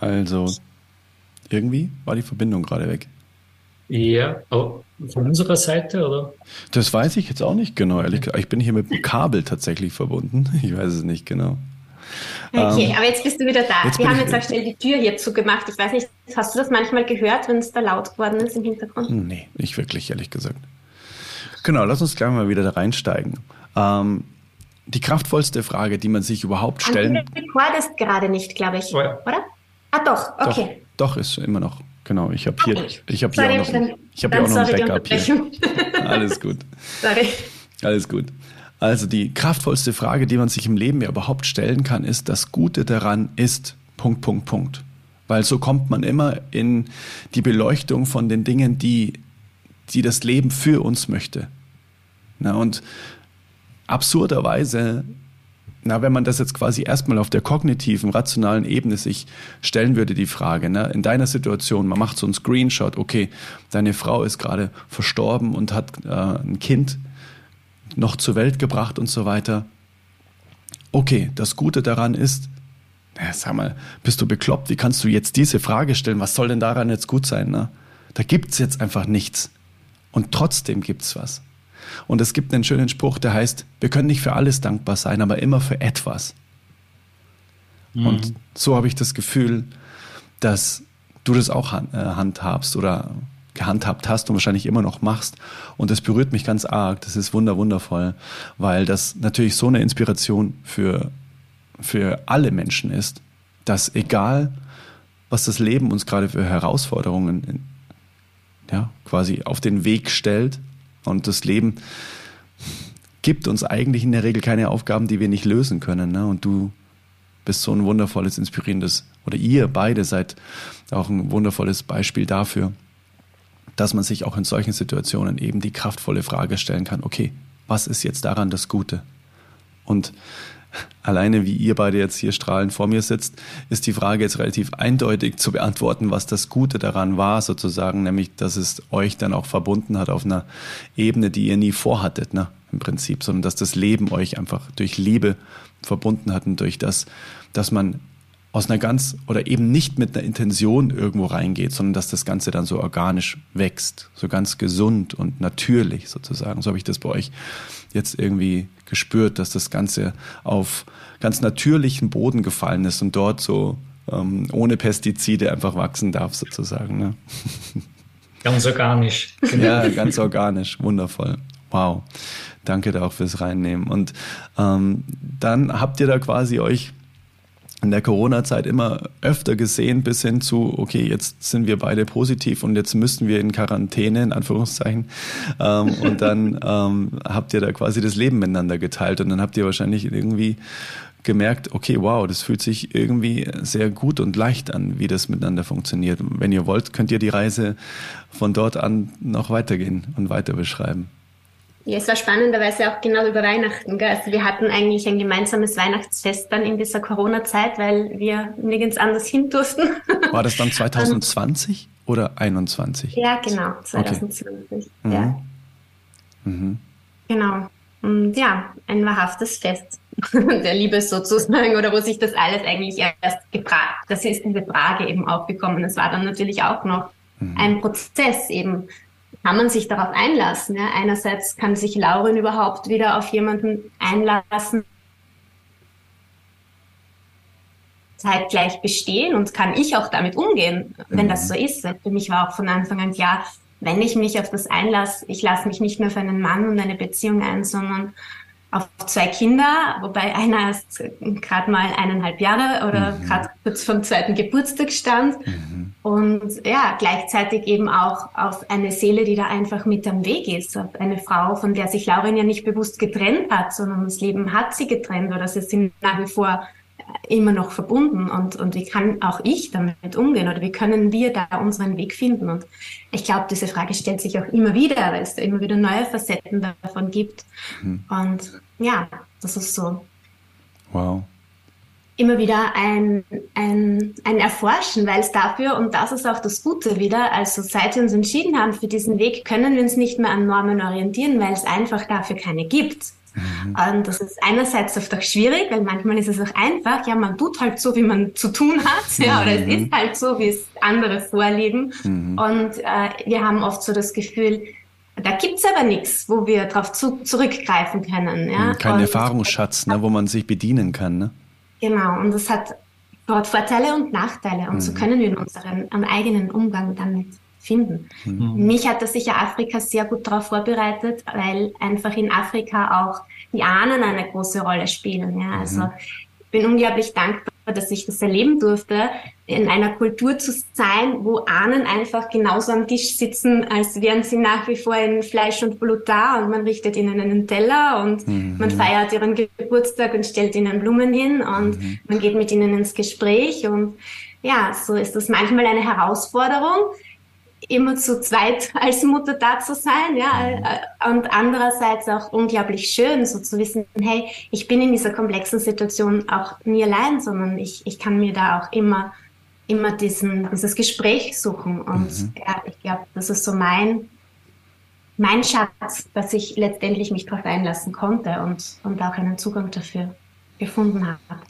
Also, irgendwie war die Verbindung gerade weg. Ja, oh, von unserer Seite, oder? Das weiß ich jetzt auch nicht genau, ehrlich gesagt. Ich bin hier mit dem Kabel tatsächlich verbunden. Ich weiß es nicht genau. Okay, ähm, aber jetzt bist du wieder da. Wir haben jetzt auch schnell die Tür hier zugemacht. Ich weiß nicht, hast du das manchmal gehört, wenn es da laut geworden ist im Hintergrund? Nee, nicht wirklich, ehrlich gesagt. Genau, lass uns gleich mal wieder da reinsteigen. Ähm, die kraftvollste Frage, die man sich überhaupt stellen. Du recordest gerade nicht, glaube ich, oh ja. oder? Ah, doch, okay. Doch, doch, ist immer noch. Genau, ich habe hier, ich habe hier auch noch, ein, ich habe hier auch noch ein Backup hier. Alles gut. Sorry. Alles gut. Also die kraftvollste Frage, die man sich im Leben ja überhaupt stellen kann, ist, das Gute daran ist Punkt, Punkt, Punkt. Weil so kommt man immer in die Beleuchtung von den Dingen, die die das Leben für uns möchte. Na, und absurderweise, na, wenn man das jetzt quasi erstmal auf der kognitiven, rationalen Ebene sich stellen würde, die Frage, ne, in deiner Situation, man macht so einen Screenshot, okay, deine Frau ist gerade verstorben und hat äh, ein Kind noch zur Welt gebracht und so weiter. Okay, das Gute daran ist, na, sag mal, bist du bekloppt? Wie kannst du jetzt diese Frage stellen? Was soll denn daran jetzt gut sein? Ne? Da gibt's jetzt einfach nichts. Und trotzdem gibt's was. Und es gibt einen schönen Spruch, der heißt, wir können nicht für alles dankbar sein, aber immer für etwas. Mhm. Und so habe ich das Gefühl, dass du das auch äh, handhabst oder gehandhabt hast und wahrscheinlich immer noch machst. Und das berührt mich ganz arg. Das ist wunder, wundervoll, weil das natürlich so eine Inspiration für, für alle Menschen ist, dass egal, was das Leben uns gerade für Herausforderungen ja, quasi auf den Weg stellt. Und das Leben gibt uns eigentlich in der Regel keine Aufgaben, die wir nicht lösen können. Ne? Und du bist so ein wundervolles, inspirierendes, oder ihr beide seid auch ein wundervolles Beispiel dafür, dass man sich auch in solchen Situationen eben die kraftvolle Frage stellen kann, okay, was ist jetzt daran das Gute? Und alleine wie ihr beide jetzt hier strahlend vor mir sitzt, ist die Frage jetzt relativ eindeutig zu beantworten, was das Gute daran war, sozusagen, nämlich, dass es euch dann auch verbunden hat auf einer Ebene, die ihr nie vorhattet, ne, im Prinzip, sondern dass das Leben euch einfach durch Liebe verbunden hat und durch das, dass man aus einer ganz oder eben nicht mit einer Intention irgendwo reingeht, sondern dass das Ganze dann so organisch wächst, so ganz gesund und natürlich sozusagen. So habe ich das bei euch jetzt irgendwie gespürt, dass das Ganze auf ganz natürlichen Boden gefallen ist und dort so ähm, ohne Pestizide einfach wachsen darf sozusagen. Ne? Ganz organisch. ja, ganz organisch, wundervoll. Wow. Danke da auch fürs Reinnehmen. Und ähm, dann habt ihr da quasi euch in der Corona-Zeit immer öfter gesehen, bis hin zu, okay, jetzt sind wir beide positiv und jetzt müssten wir in Quarantäne, in Anführungszeichen. Ähm, und dann ähm, habt ihr da quasi das Leben miteinander geteilt und dann habt ihr wahrscheinlich irgendwie gemerkt, okay, wow, das fühlt sich irgendwie sehr gut und leicht an, wie das miteinander funktioniert. Wenn ihr wollt, könnt ihr die Reise von dort an noch weitergehen und weiter beschreiben. Ja, es war spannenderweise auch genau über Weihnachten. Gell? Also wir hatten eigentlich ein gemeinsames Weihnachtsfest dann in dieser Corona-Zeit, weil wir nirgends anders hin durften. War das dann 2020 oder 21? Ja, genau, 2020. Okay. Mhm. Ja. Mhm. Genau. Und ja, ein wahrhaftes Fest der Liebe sozusagen, oder wo sich das alles eigentlich erst gefragt, das ist diese Frage eben aufgekommen. Es war dann natürlich auch noch mhm. ein Prozess eben kann man sich darauf einlassen. Ja? Einerseits kann sich Laurin überhaupt wieder auf jemanden einlassen, zeitgleich bestehen und kann ich auch damit umgehen, wenn mhm. das so ist. Für mich war auch von Anfang an klar, wenn ich mich auf das einlasse, ich lasse mich nicht nur für einen Mann und eine Beziehung ein, sondern auf zwei Kinder, wobei einer ist gerade mal eineinhalb Jahre oder mhm. gerade kurz vom zweiten Geburtstag stand. Mhm. Und ja, gleichzeitig eben auch auf eine Seele, die da einfach mit am Weg ist. Auf eine Frau, von der sich Lauren ja nicht bewusst getrennt hat, sondern das Leben hat sie getrennt oder sie sind nach wie vor immer noch verbunden und, und wie kann auch ich damit umgehen oder wie können wir da unseren Weg finden? Und ich glaube, diese Frage stellt sich auch immer wieder, weil es da immer wieder neue Facetten davon gibt. Mhm. Und ja, das ist so. Wow. Immer wieder ein, ein, ein Erforschen, weil es dafür, und das ist auch das Gute wieder, also seit wir uns entschieden haben für diesen Weg, können wir uns nicht mehr an Normen orientieren, weil es einfach dafür keine gibt. Mhm. Und das ist einerseits oft auch schwierig, weil manchmal ist es auch einfach, ja, man tut halt so, wie man zu tun hat, ja, oder es mhm. ist halt so, wie es andere vorleben. Mhm. Und äh, wir haben oft so das Gefühl, da gibt's aber nichts, wo wir darauf zu, zurückgreifen können. Ja? Mhm, kein und, Erfahrungsschatz, ne, wo man sich bedienen kann. Ne? Genau, und das hat Vorteile und Nachteile. Und so mhm. können wir unseren eigenen Umgang damit finden. Mhm. Mich hat das sicher Afrika sehr gut darauf vorbereitet, weil einfach in Afrika auch die Ahnen eine große Rolle spielen. Ja? Also mhm. ich bin unglaublich dankbar, dass ich das erleben durfte, in einer Kultur zu sein, wo Ahnen einfach genauso am Tisch sitzen, als wären sie nach wie vor in Fleisch und Blut da und man richtet ihnen einen Teller und mhm. man feiert ihren Geburtstag und stellt ihnen Blumen hin und mhm. man geht mit ihnen ins Gespräch und ja, so ist das manchmal eine Herausforderung, immer zu zweit als Mutter da zu sein, ja, mhm. äh, und andererseits auch unglaublich schön, so zu wissen, hey, ich bin in dieser komplexen Situation auch nie allein, sondern ich, ich kann mir da auch immer, immer diesen, dieses Gespräch suchen und mhm. ja, ich glaube, das ist so mein, mein Schatz, dass ich letztendlich mich darauf einlassen konnte und, und auch einen Zugang dafür gefunden habe.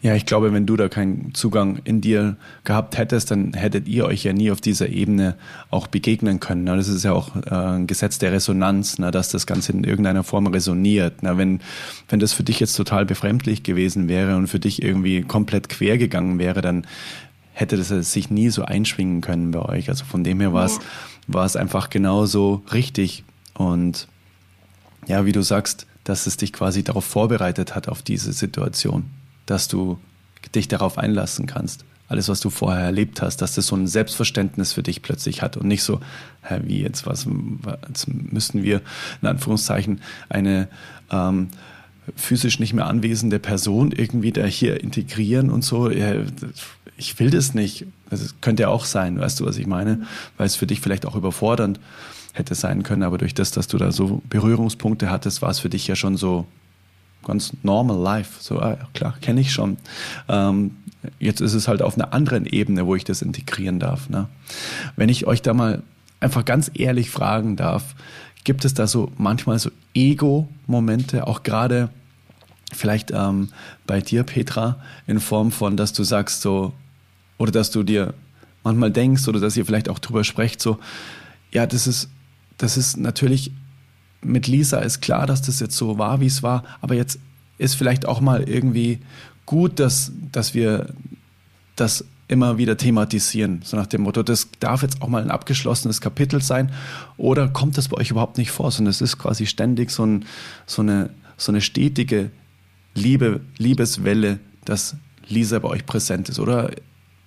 Ja, ich glaube, wenn du da keinen Zugang in dir gehabt hättest, dann hättet ihr euch ja nie auf dieser Ebene auch begegnen können. Das ist ja auch äh, ein Gesetz der Resonanz, dass das Ganze in irgendeiner Form resoniert. Wenn, wenn das für dich jetzt total befremdlich gewesen wäre und für dich irgendwie komplett quer gegangen wäre, dann hätte das sich nie so einschwingen können bei euch. Also von dem her war es, war es einfach genauso richtig. Und ja, wie du sagst, dass es dich quasi darauf vorbereitet hat, auf diese Situation dass du dich darauf einlassen kannst. alles, was du vorher erlebt hast, dass das so ein Selbstverständnis für dich plötzlich hat und nicht so, hä, wie jetzt was, jetzt müssten wir in Anführungszeichen eine ähm, physisch nicht mehr anwesende Person irgendwie da hier integrieren und so. Ich will das nicht. Das könnte ja auch sein, weißt du, was ich meine? Weil es für dich vielleicht auch überfordernd hätte sein können, aber durch das, dass du da so Berührungspunkte hattest, war es für dich ja schon so ganz normal life. So, ah, klar, kenne ich schon. Ähm, jetzt ist es halt auf einer anderen Ebene, wo ich das integrieren darf. Ne? Wenn ich euch da mal einfach ganz ehrlich fragen darf, gibt es da so manchmal so Ego-Momente, auch gerade vielleicht ähm, bei dir, Petra, in Form von, dass du sagst so, oder dass du dir manchmal denkst oder dass ihr vielleicht auch drüber sprecht, so, ja, das ist, das ist natürlich mit Lisa ist klar, dass das jetzt so war, wie es war, aber jetzt ist vielleicht auch mal irgendwie gut, dass, dass wir das immer wieder thematisieren. So nach dem Motto, das darf jetzt auch mal ein abgeschlossenes Kapitel sein. Oder kommt das bei euch überhaupt nicht vor, sondern es ist quasi ständig so, ein, so, eine, so eine stetige Liebe, Liebeswelle, dass Lisa bei euch präsent ist. Oder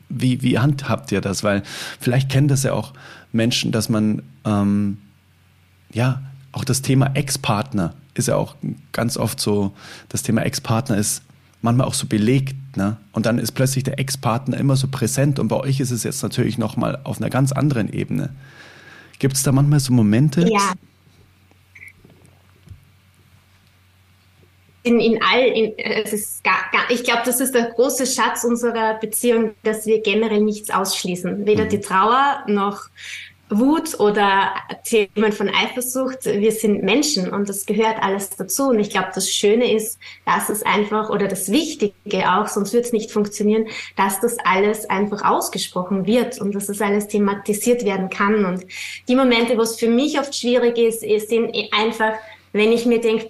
wie, wie handhabt ihr das? Weil vielleicht kennen das ja auch Menschen, dass man ähm, ja auch das Thema Ex-Partner ist ja auch ganz oft so, das Thema Ex-Partner ist manchmal auch so belegt, ne? Und dann ist plötzlich der Ex-Partner immer so präsent und bei euch ist es jetzt natürlich nochmal auf einer ganz anderen Ebene. Gibt es da manchmal so Momente? Ja. In, in all, in, es ist gar, gar, ich glaube, das ist der große Schatz unserer Beziehung, dass wir generell nichts ausschließen. Weder mhm. die Trauer noch Wut oder Themen von Eifersucht, wir sind Menschen und das gehört alles dazu. Und ich glaube, das Schöne ist, dass es einfach, oder das Wichtige auch, sonst wird es nicht funktionieren, dass das alles einfach ausgesprochen wird und dass das alles thematisiert werden kann. Und die Momente, wo es für mich oft schwierig ist, sind einfach, wenn ich mir denke,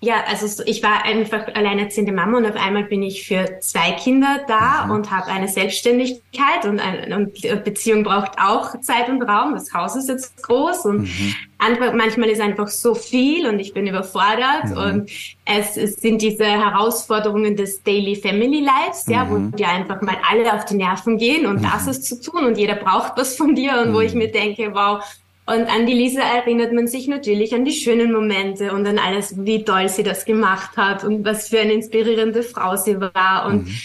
ja, also ich war einfach alleinerziehende Mama und auf einmal bin ich für zwei Kinder da mhm. und habe eine Selbstständigkeit und, eine und Beziehung braucht auch Zeit und Raum. Das Haus ist jetzt groß und mhm. einfach, manchmal ist einfach so viel und ich bin überfordert mhm. und es, es, sind diese Herausforderungen des Daily Family Lives, ja, wo mhm. dir einfach mal alle auf die Nerven gehen und das mhm. ist zu tun und jeder braucht was von dir und wo ich mhm. mir denke, wow, und an die Lisa erinnert man sich natürlich an die schönen Momente und an alles, wie toll sie das gemacht hat und was für eine inspirierende Frau sie war. Und, mhm.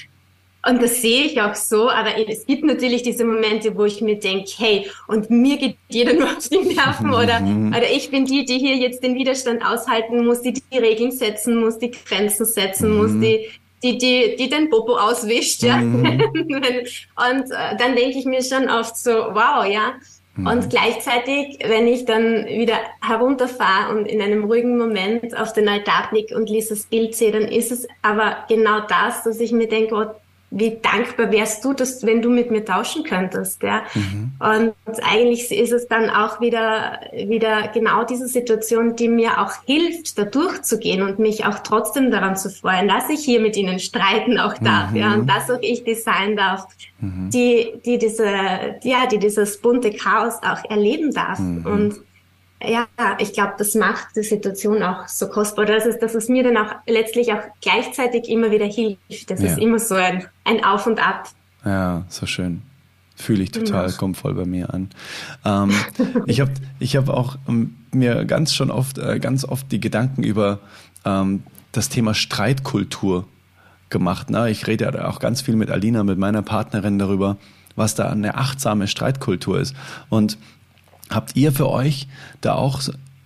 und das sehe ich auch so. Aber es gibt natürlich diese Momente, wo ich mir denke, hey, und mir geht jeder nur auf die Nerven oder, mhm. oder ich bin die, die hier jetzt den Widerstand aushalten muss, die die Regeln setzen muss, die Grenzen setzen mhm. muss, die, die, die, die den Popo auswischt, ja. Mhm. und äh, dann denke ich mir schon oft so, wow, ja. Und gleichzeitig, wenn ich dann wieder herunterfahre und in einem ruhigen Moment auf den Altar blicke und Lisas Bild sehe, dann ist es aber genau das, dass ich mir denke, oh, wie dankbar wärst du, dass, wenn du mit mir tauschen könntest, ja. Mhm. Und eigentlich ist es dann auch wieder, wieder genau diese Situation, die mir auch hilft, da durchzugehen und mich auch trotzdem daran zu freuen, dass ich hier mit ihnen streiten auch darf, mhm. ja, und dass auch ich die sein darf, mhm. die, die diese, ja, die dieses bunte Chaos auch erleben darf. Mhm. Und ja, ich glaube, das macht die Situation auch so kostbar. Das ist, dass es mir dann auch letztlich auch gleichzeitig immer wieder hilft. Das ja. ist immer so ein, ein Auf und Ab. Ja, so schön. Fühle ich total, ja. kommt voll bei mir an. Ähm, ich habe ich hab auch ähm, mir ganz schon oft, äh, ganz oft die Gedanken über ähm, das Thema Streitkultur gemacht. Ne? Ich rede ja auch ganz viel mit Alina, mit meiner Partnerin darüber, was da eine achtsame Streitkultur ist. Und Habt ihr für euch da auch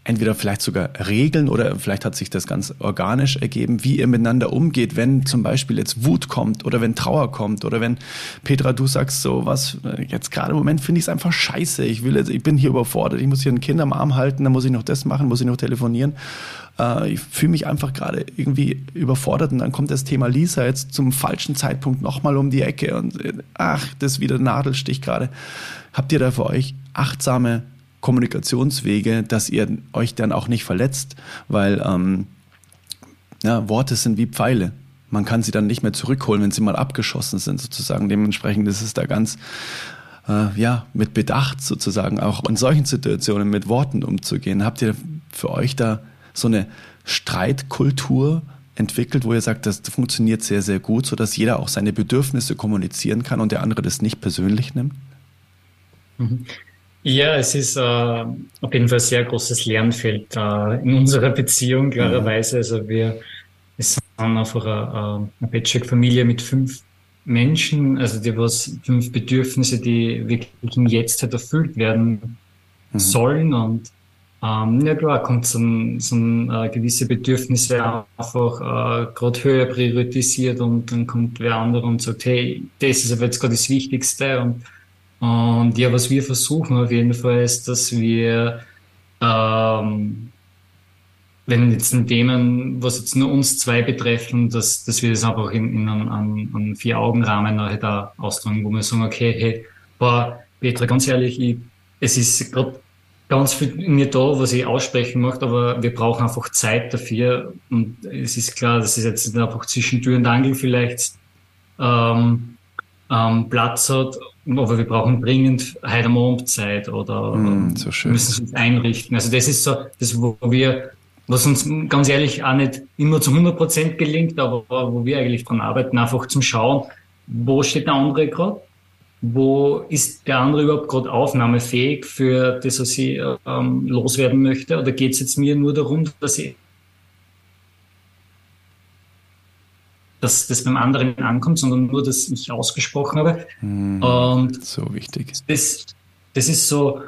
entweder vielleicht sogar Regeln oder vielleicht hat sich das ganz organisch ergeben, wie ihr miteinander umgeht, wenn zum Beispiel jetzt Wut kommt oder wenn Trauer kommt oder wenn Petra, du sagst so was, jetzt gerade im Moment finde ich es einfach scheiße, ich will jetzt, ich bin hier überfordert, ich muss hier ein Kind am Arm halten, dann muss ich noch das machen, muss ich noch telefonieren. Äh, ich fühle mich einfach gerade irgendwie überfordert und dann kommt das Thema Lisa jetzt zum falschen Zeitpunkt nochmal um die Ecke und äh, ach, das ist wieder Nadelstich gerade. Habt ihr da für euch achtsame Kommunikationswege, dass ihr euch dann auch nicht verletzt, weil ähm, ja, Worte sind wie Pfeile. Man kann sie dann nicht mehr zurückholen, wenn sie mal abgeschossen sind, sozusagen. Dementsprechend ist es da ganz äh, ja, mit Bedacht sozusagen auch in solchen Situationen mit Worten umzugehen. Habt ihr für euch da so eine Streitkultur, entwickelt, wo ihr sagt, das funktioniert sehr, sehr gut, sodass jeder auch seine Bedürfnisse kommunizieren kann und der andere das nicht persönlich nimmt? Mhm. Ja, es ist äh, auf jeden Fall ein sehr großes Lernfeld äh, in unserer Beziehung, klarerweise. Also wir, wir sind einfach eine, eine Patchwork-Familie mit fünf Menschen, also die was fünf Bedürfnisse, die wirklich in jetzt halt erfüllt werden mhm. sollen und ähm, ja klar, kommt so, ein, so ein, äh, gewisse Bedürfnisse einfach äh, gerade höher priorisiert und dann kommt wer andere und sagt, hey, das ist aber jetzt gerade das Wichtigste und, und ja, was wir versuchen auf jeden Fall ist, dass wir ähm, wenn jetzt ein Themen, was jetzt nur uns zwei betreffen, dass, dass wir das einfach in, in einem, einem Vier-Augen-Rahmen nachher da austragen, wo wir sagen, okay, hey, boah, Petra, ganz ehrlich, ich, es ist gerade ganz viel in mir da, was ich aussprechen möchte, aber wir brauchen einfach Zeit dafür. Und es ist klar, dass es jetzt einfach zwischen Tür und Angel vielleicht ähm, ähm, Platz hat, aber wir brauchen dringend heute Abend Zeit oder mm, so müssen es einrichten. Also das ist so, das wo wir, was uns ganz ehrlich auch nicht immer zu 100 Prozent gelingt, aber wo wir eigentlich dran arbeiten, einfach zum Schauen, wo steht der andere gerade wo ist der andere überhaupt gerade aufnahmefähig für das, was ich ähm, loswerden möchte? Oder geht es jetzt mir nur darum, dass ich dass das beim anderen ankommt, sondern nur, dass ich ausgesprochen habe. Mm, und so wichtig. Das, das ist so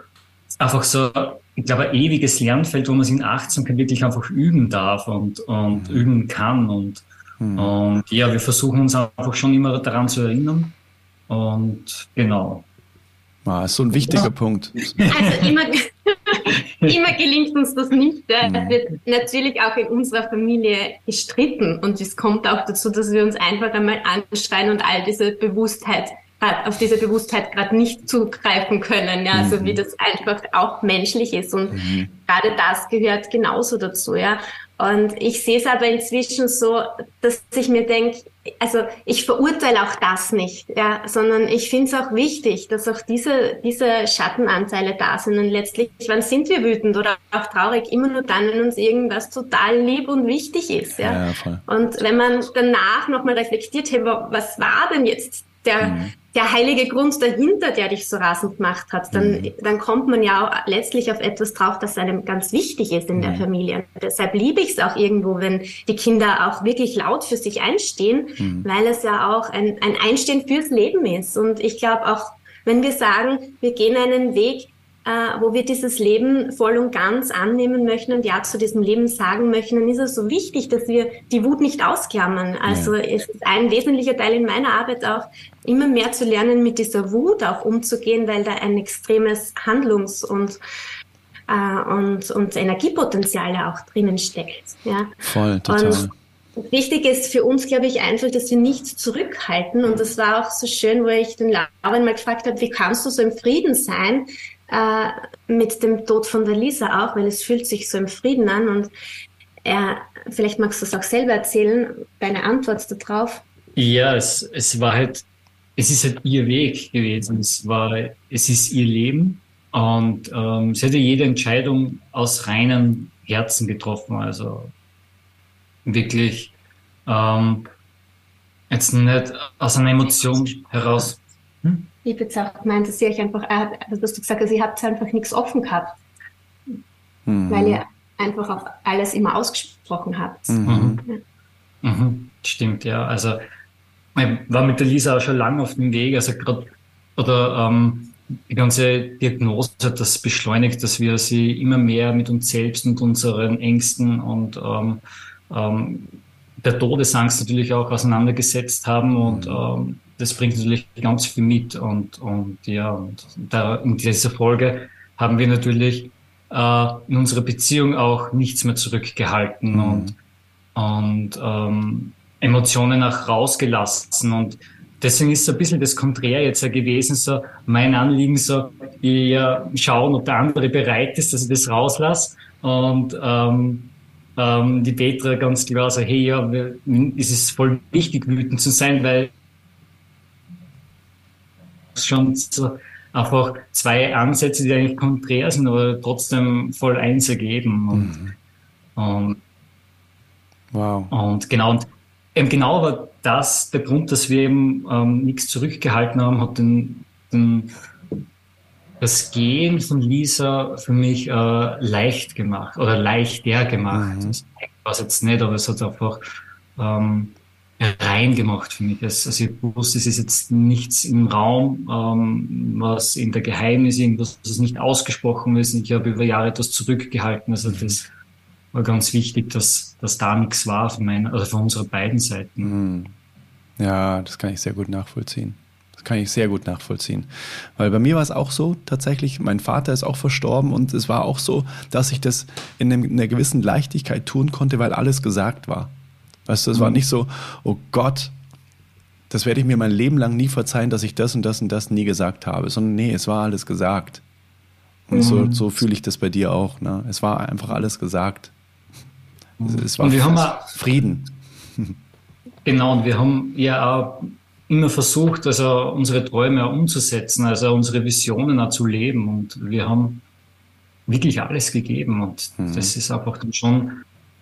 einfach so, ich glaube, ein ewiges Lernfeld, wo man sich in Achtsamkeit wirklich einfach üben darf und, und mm. üben kann. Und, mm. und ja, wir versuchen uns einfach schon immer daran zu erinnern und genau. Ah, ist so ein wichtiger ja. Punkt. Also immer, immer gelingt uns das nicht. Das mhm. wird natürlich auch in unserer Familie gestritten und es kommt auch dazu, dass wir uns einfach einmal anschreien und all diese Bewusstheit auf diese Bewusstheit gerade nicht zugreifen können, ja, also mhm. wie das einfach auch menschlich ist und mhm. gerade das gehört genauso dazu, ja. Und ich sehe es aber inzwischen so, dass ich mir denke, also ich verurteile auch das nicht, ja, sondern ich finde es auch wichtig, dass auch diese, diese Schattenanteile da sind. Und letztlich, wann sind wir wütend oder auch traurig? Immer nur dann, wenn uns irgendwas total lieb und wichtig ist. Ja. ja und wenn man danach nochmal reflektiert, hey, was war denn jetzt der, mhm. Der heilige Grund dahinter, der dich so rasend gemacht hat, dann, mhm. dann kommt man ja auch letztlich auf etwas drauf, das einem ganz wichtig ist in mhm. der Familie. Und deshalb liebe ich es auch irgendwo, wenn die Kinder auch wirklich laut für sich einstehen, mhm. weil es ja auch ein, ein Einstehen fürs Leben ist. Und ich glaube auch, wenn wir sagen, wir gehen einen Weg, äh, wo wir dieses Leben voll und ganz annehmen möchten und ja zu diesem Leben sagen möchten, dann ist es so wichtig, dass wir die Wut nicht ausklammern. Also ja. es ist ein wesentlicher Teil in meiner Arbeit auch, immer mehr zu lernen, mit dieser Wut auch umzugehen, weil da ein extremes Handlungs- und äh, und, und Energiepotenzial ja auch drinnen steckt. Ja. Voll, total. Und Wichtig ist für uns, glaube ich, einfach, dass wir nichts zurückhalten. Und das war auch so schön, wo ich den Lauren mal gefragt habe, wie kannst du so im Frieden sein, äh, mit dem Tod von der Lisa auch, weil es fühlt sich so im Frieden an und er, vielleicht magst du es auch selber erzählen, deine Antwort darauf. Ja, es, es war halt, es ist halt ihr Weg gewesen. Es war, es ist ihr Leben und ähm, sie hatte jede Entscheidung aus reinem Herzen getroffen. Also wirklich ähm, jetzt nicht aus einer Emotion heraus. Hm? Ich jetzt auch gemeint, dass sie euch einfach, also dass du gesagt hast, ihr habt einfach nichts offen gehabt. Mhm. Weil ihr einfach auf alles immer ausgesprochen habt. Mhm. Ja. Mhm. Stimmt, ja. Also ich war mit der Lisa auch schon lange auf dem Weg, also gerade oder ähm, die ganze Diagnose hat das beschleunigt, dass wir sie immer mehr mit uns selbst und unseren Ängsten und ähm, ähm, der Todesangst natürlich auch auseinandergesetzt haben und mhm. ähm, das bringt natürlich ganz viel mit und, und ja, und da, in dieser Folge haben wir natürlich äh, in unserer Beziehung auch nichts mehr zurückgehalten mhm. und, und ähm, Emotionen auch rausgelassen und deswegen ist so ein bisschen das Konträr jetzt ja gewesen, so mein Anliegen so, ja, schauen, ob der andere bereit ist, dass ich das rauslasse und ähm, ähm, die Petra ganz klar so, hey, ja, es ist voll wichtig, wütend zu sein, weil schon so einfach zwei Ansätze, die eigentlich konträr sind, aber trotzdem voll eins ergeben. Und, mhm. und Wow. Und genau, und eben genau war das der Grund, dass wir eben ähm, nichts zurückgehalten haben, hat den, den, das Gehen von Lisa für mich äh, leicht gemacht oder leichter gemacht. Mhm. Das war es jetzt nicht, aber es hat einfach ähm, rein gemacht für mich. Also ich wusste, es ist jetzt nichts im Raum, ähm, was in der Geheimnis irgendwas, was nicht ausgesprochen ist. Ich habe über Jahre etwas zurückgehalten. Also mhm. das war ganz wichtig, dass, dass da nichts war von meiner, also von unserer beiden Seiten. Mhm. Ja, das kann ich sehr gut nachvollziehen. Das kann ich sehr gut nachvollziehen. Weil bei mir war es auch so, tatsächlich, mein Vater ist auch verstorben und es war auch so, dass ich das in einer gewissen Leichtigkeit tun konnte, weil alles gesagt war. Weißt du, es mhm. war nicht so, oh Gott, das werde ich mir mein Leben lang nie verzeihen, dass ich das und das und das nie gesagt habe, sondern nee, es war alles gesagt. Und mhm. so, so fühle ich das bei dir auch. Ne? Es war einfach alles gesagt. Mhm. Es war und wir haben Frieden. Genau, und wir haben ja auch immer versucht, also unsere Träume auch umzusetzen, also unsere Visionen auch zu leben. Und wir haben wirklich alles gegeben. Und mhm. das ist einfach dann schon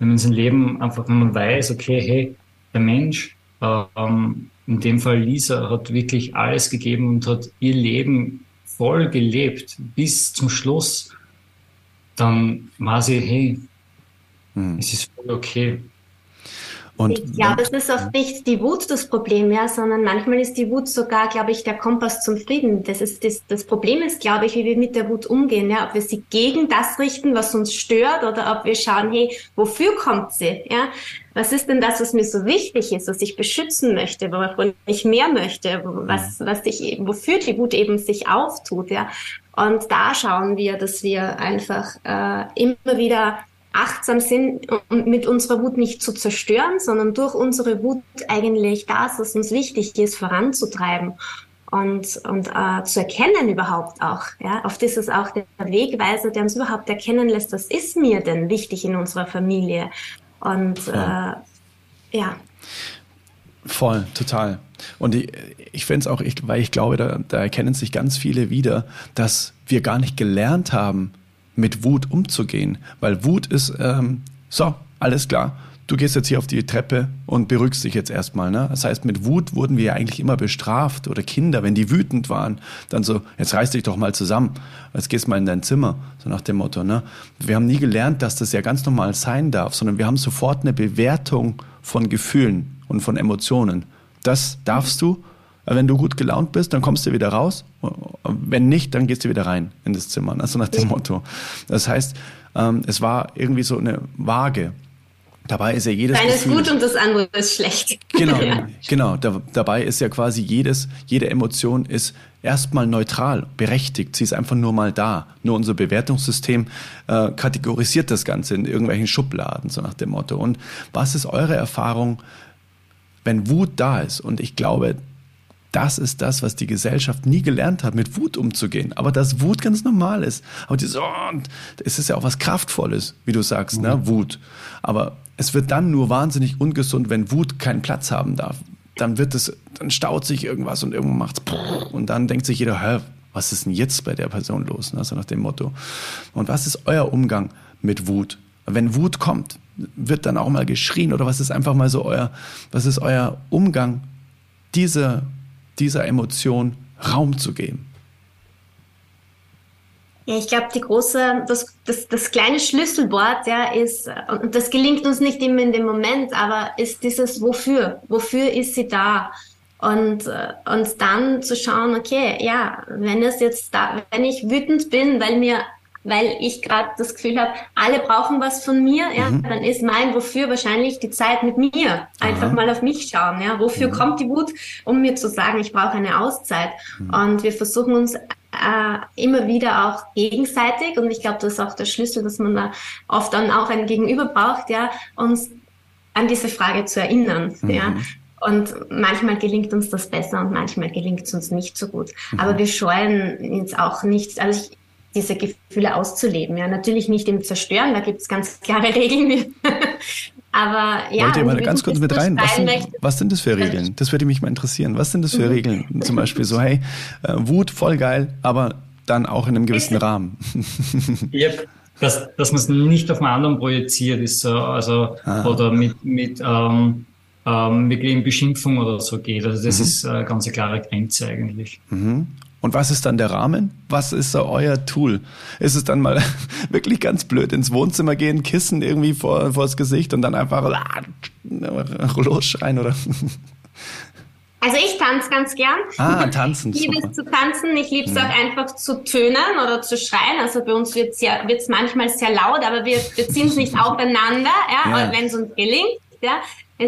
wenn man sein Leben einfach, wenn man weiß, okay, hey, der Mensch, ähm, in dem Fall Lisa, hat wirklich alles gegeben und hat ihr Leben voll gelebt bis zum Schluss, dann war sie, hey, hm. es ist voll okay. Und ich glaube, es ist oft nicht die Wut das Problem, ja, sondern manchmal ist die Wut sogar, glaube ich, der Kompass zum Frieden. Das ist das, das Problem ist, glaube ich, wie wir mit der Wut umgehen, ja, ob wir sie gegen das richten, was uns stört, oder ob wir schauen, hey, wofür kommt sie, ja? Was ist denn das, was mir so wichtig ist, was ich beschützen möchte, wovon ich mehr möchte, was, was ich, wofür die Wut eben sich auftut, ja? Und da schauen wir, dass wir einfach äh, immer wieder achtsam sind und mit unserer Wut nicht zu zerstören, sondern durch unsere Wut eigentlich das, was uns wichtig ist, voranzutreiben und, und äh, zu erkennen überhaupt auch. Ja? Oft ist es auch der Wegweiser, der uns überhaupt erkennen lässt, was ist mir denn wichtig in unserer Familie. Und äh, ja. Voll, total. Und ich, ich finde es auch, ich, weil ich glaube, da, da erkennen sich ganz viele wieder, dass wir gar nicht gelernt haben, mit Wut umzugehen. Weil Wut ist, ähm, so, alles klar, du gehst jetzt hier auf die Treppe und beruhigst dich jetzt erstmal. Ne? Das heißt, mit Wut wurden wir ja eigentlich immer bestraft oder Kinder, wenn die wütend waren, dann so, jetzt reiß dich doch mal zusammen, jetzt gehst mal in dein Zimmer, so nach dem Motto. Ne? Wir haben nie gelernt, dass das ja ganz normal sein darf, sondern wir haben sofort eine Bewertung von Gefühlen und von Emotionen. Das darfst du wenn du gut gelaunt bist, dann kommst du wieder raus. Wenn nicht, dann gehst du wieder rein in das Zimmer. Also nach dem Motto. Das heißt, ähm, es war irgendwie so eine Waage. Dabei ist ja jedes. Das eine ist gut und das andere ist schlecht. Genau, ja. genau. Da, dabei ist ja quasi jedes, jede Emotion ist erstmal neutral, berechtigt. Sie ist einfach nur mal da. Nur unser Bewertungssystem äh, kategorisiert das Ganze in irgendwelchen Schubladen, so nach dem Motto. Und was ist eure Erfahrung, wenn Wut da ist? Und ich glaube, das ist das, was die Gesellschaft nie gelernt hat, mit Wut umzugehen. Aber dass Wut ganz normal ist. Aber dieses, oh, es ist ja auch was Kraftvolles, wie du sagst, ne? mhm. ne? Wut. Aber es wird dann nur wahnsinnig ungesund, wenn Wut keinen Platz haben darf. Dann wird es, dann staut sich irgendwas und irgendwann macht's und dann denkt sich jeder, hä, was ist denn jetzt bei der Person los? Ne? So nach dem Motto. Und was ist euer Umgang mit Wut? Wenn Wut kommt, wird dann auch mal geschrien oder was ist einfach mal so euer, was ist euer Umgang dieser dieser Emotion Raum zu geben? Ja, ich glaube, die große, das, das, das kleine Schlüsselwort, ja, ist, und das gelingt uns nicht immer in dem Moment, aber ist dieses Wofür? Wofür ist sie da? Und, und dann zu schauen, okay, ja, wenn es jetzt da, wenn ich wütend bin, weil mir weil ich gerade das Gefühl habe, alle brauchen was von mir, ja, mhm. dann ist mein Wofür wahrscheinlich die Zeit mit mir. Einfach Aha. mal auf mich schauen, ja. Wofür mhm. kommt die Wut? Um mir zu sagen, ich brauche eine Auszeit. Mhm. Und wir versuchen uns äh, immer wieder auch gegenseitig, und ich glaube, das ist auch der Schlüssel, dass man da oft dann auch ein Gegenüber braucht, ja, uns an diese Frage zu erinnern, ja. Mhm. Und manchmal gelingt uns das besser und manchmal gelingt es uns nicht so gut. Mhm. Aber wir scheuen jetzt auch nicht, also ich, diese Gefühle auszuleben. Ja, natürlich nicht im Zerstören, da gibt es ganz klare Regeln. Aber ja. Wollt ihr mal ganz kurz mit rein? Was sind, was sind das für Regeln? Das würde mich mal interessieren. Was sind das für mhm. Regeln? Zum Beispiel so, hey, äh, Wut voll geil, aber dann auch in einem gewissen Rahmen. yep. dass, dass man es nicht auf einen anderen projiziert ist, so, also, Aha. oder mit, mit, ähm, ähm, wirklich in Beschimpfung oder so geht. Also das mhm. ist eine ganz klare Grenze eigentlich. Mhm. Und was ist dann der Rahmen? Was ist so euer Tool? Ist es dann mal wirklich ganz blöd ins Wohnzimmer gehen, Kissen irgendwie vor, vors Gesicht und dann einfach losschreien oder? Also ich tanze ganz gern. Ah, tanzen. Ich liebe es zu tanzen. Ich liebe es ja. auch einfach zu tönen oder zu schreien. Also bei uns wird es manchmal sehr laut, aber wir, wir ziehen es nicht aufeinander, ja, ja. wenn es uns gelingt. Ja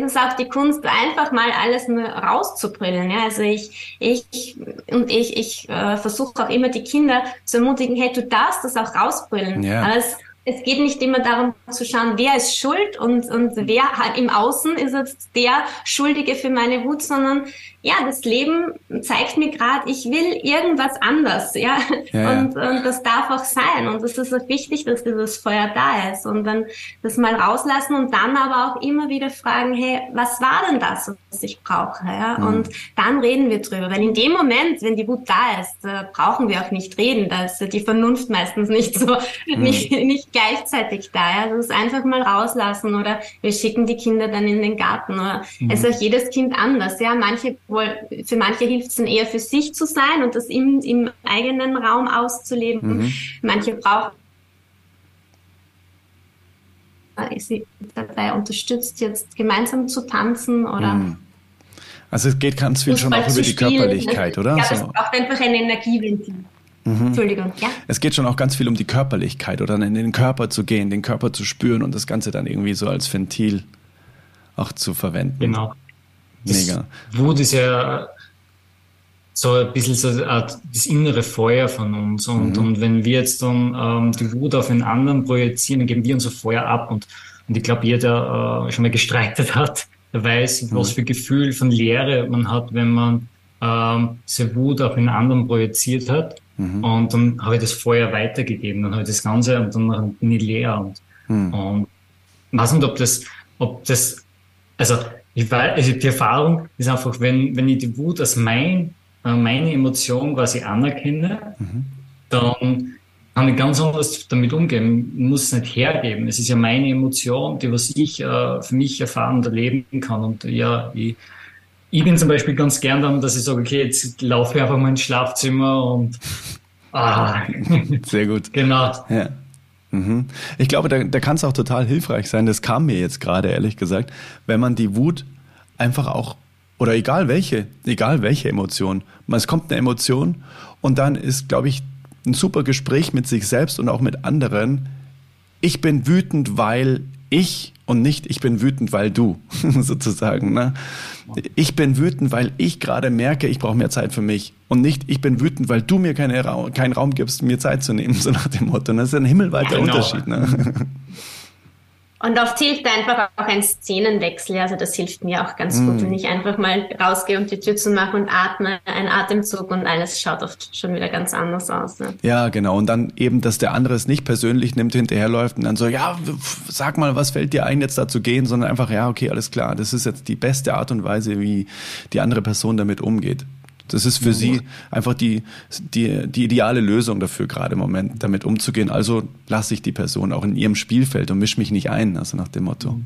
es ist auch die Kunst, einfach mal alles nur rauszubrillen. Ja? Also ich, ich und ich, ich äh, versuche auch immer die Kinder zu ermutigen, hey, du darfst das auch rausbrillen. Ja. Aber es, es geht nicht immer darum zu schauen, wer ist schuld und, und wer halt im Außen ist jetzt der Schuldige für meine Wut, sondern ja, das Leben zeigt mir gerade, ich will irgendwas anders, ja? ja, und, und das darf auch sein und es ist auch wichtig, dass dieses Feuer da ist und dann das mal rauslassen und dann aber auch immer wieder fragen, hey, was war denn das, was ich brauche, ja? Mhm. Und dann reden wir drüber, weil in dem Moment, wenn die Wut da ist, äh, brauchen wir auch nicht reden, da ist die Vernunft meistens nicht so, mhm. nicht, nicht gleichzeitig da, ja? Das ist einfach mal rauslassen oder wir schicken die Kinder dann in den Garten oder mhm. es ist auch jedes Kind anders, ja? Manche obwohl für manche hilft es dann eher für sich zu sein und das im, im eigenen Raum auszuleben. Mhm. Manche brauchen sie dabei unterstützt, jetzt gemeinsam zu tanzen oder mhm. Also es geht ganz viel schon auch über die Körperlichkeit, oder? Ja, es so. braucht einfach ein Energieventil. Mhm. Entschuldigung, ja. Es geht schon auch ganz viel um die Körperlichkeit oder in den Körper zu gehen, den Körper zu spüren und das Ganze dann irgendwie so als Ventil auch zu verwenden. Genau. Mega. Wut ist ja so ein bisschen so das innere Feuer von uns. Und, mhm. und wenn wir jetzt dann ähm, die Wut auf einen anderen projizieren, dann geben wir unser Feuer ab. Und, und ich glaube, jeder äh, schon mal gestreitet hat, der weiß, mhm. was für Gefühl von Leere man hat, wenn man ähm, seine Wut auf einen anderen projiziert hat. Mhm. Und dann habe ich das Feuer weitergegeben, dann habe ich das Ganze und dann bin ich leer. Und, mhm. und ich weiß nicht, ob das, ob das, also ich weiß, also die Erfahrung ist einfach, wenn, wenn ich die Wut als mein, äh, meine Emotion quasi anerkenne, mhm. dann kann ich ganz anders damit umgehen. Ich muss es nicht hergeben. Es ist ja meine Emotion, die was ich äh, für mich erfahren und erleben kann. Und ja, ich, ich bin zum Beispiel ganz gern dann, dass ich sage, okay, jetzt laufe ich einfach mal ins Schlafzimmer und ah. Sehr gut. genau. Ja. Mhm. Ich glaube, da, da kann es auch total hilfreich sein. Das kam mir jetzt gerade, ehrlich gesagt, wenn man die Wut einfach auch, oder egal welche, egal welche Emotion, es kommt eine Emotion und dann ist, glaube ich, ein super Gespräch mit sich selbst und auch mit anderen. Ich bin wütend, weil ich und nicht ich bin wütend, weil du, sozusagen. Ne? Ich bin wütend, weil ich gerade merke, ich brauche mehr Zeit für mich. Und nicht ich bin wütend, weil du mir keine Ra keinen Raum gibst, mir Zeit zu nehmen, so nach dem Motto. Das ist ein himmelweiter ja, genau. Unterschied. Ne? Und oft hilft einfach auch ein Szenenwechsel. Also das hilft mir auch ganz mm. gut, wenn ich einfach mal rausgehe und die Tür zu machen und atme, ein Atemzug und alles schaut oft schon wieder ganz anders aus. Ne? Ja, genau. Und dann eben, dass der andere es nicht persönlich nimmt, hinterherläuft und dann so, ja, sag mal, was fällt dir ein, jetzt da zu gehen, sondern einfach, ja, okay, alles klar. Das ist jetzt die beste Art und Weise, wie die andere Person damit umgeht. Das ist für sie einfach die, die, die ideale Lösung dafür, gerade im Moment damit umzugehen. Also lasse ich die Person auch in ihrem Spielfeld und mische mich nicht ein, also nach dem Motto.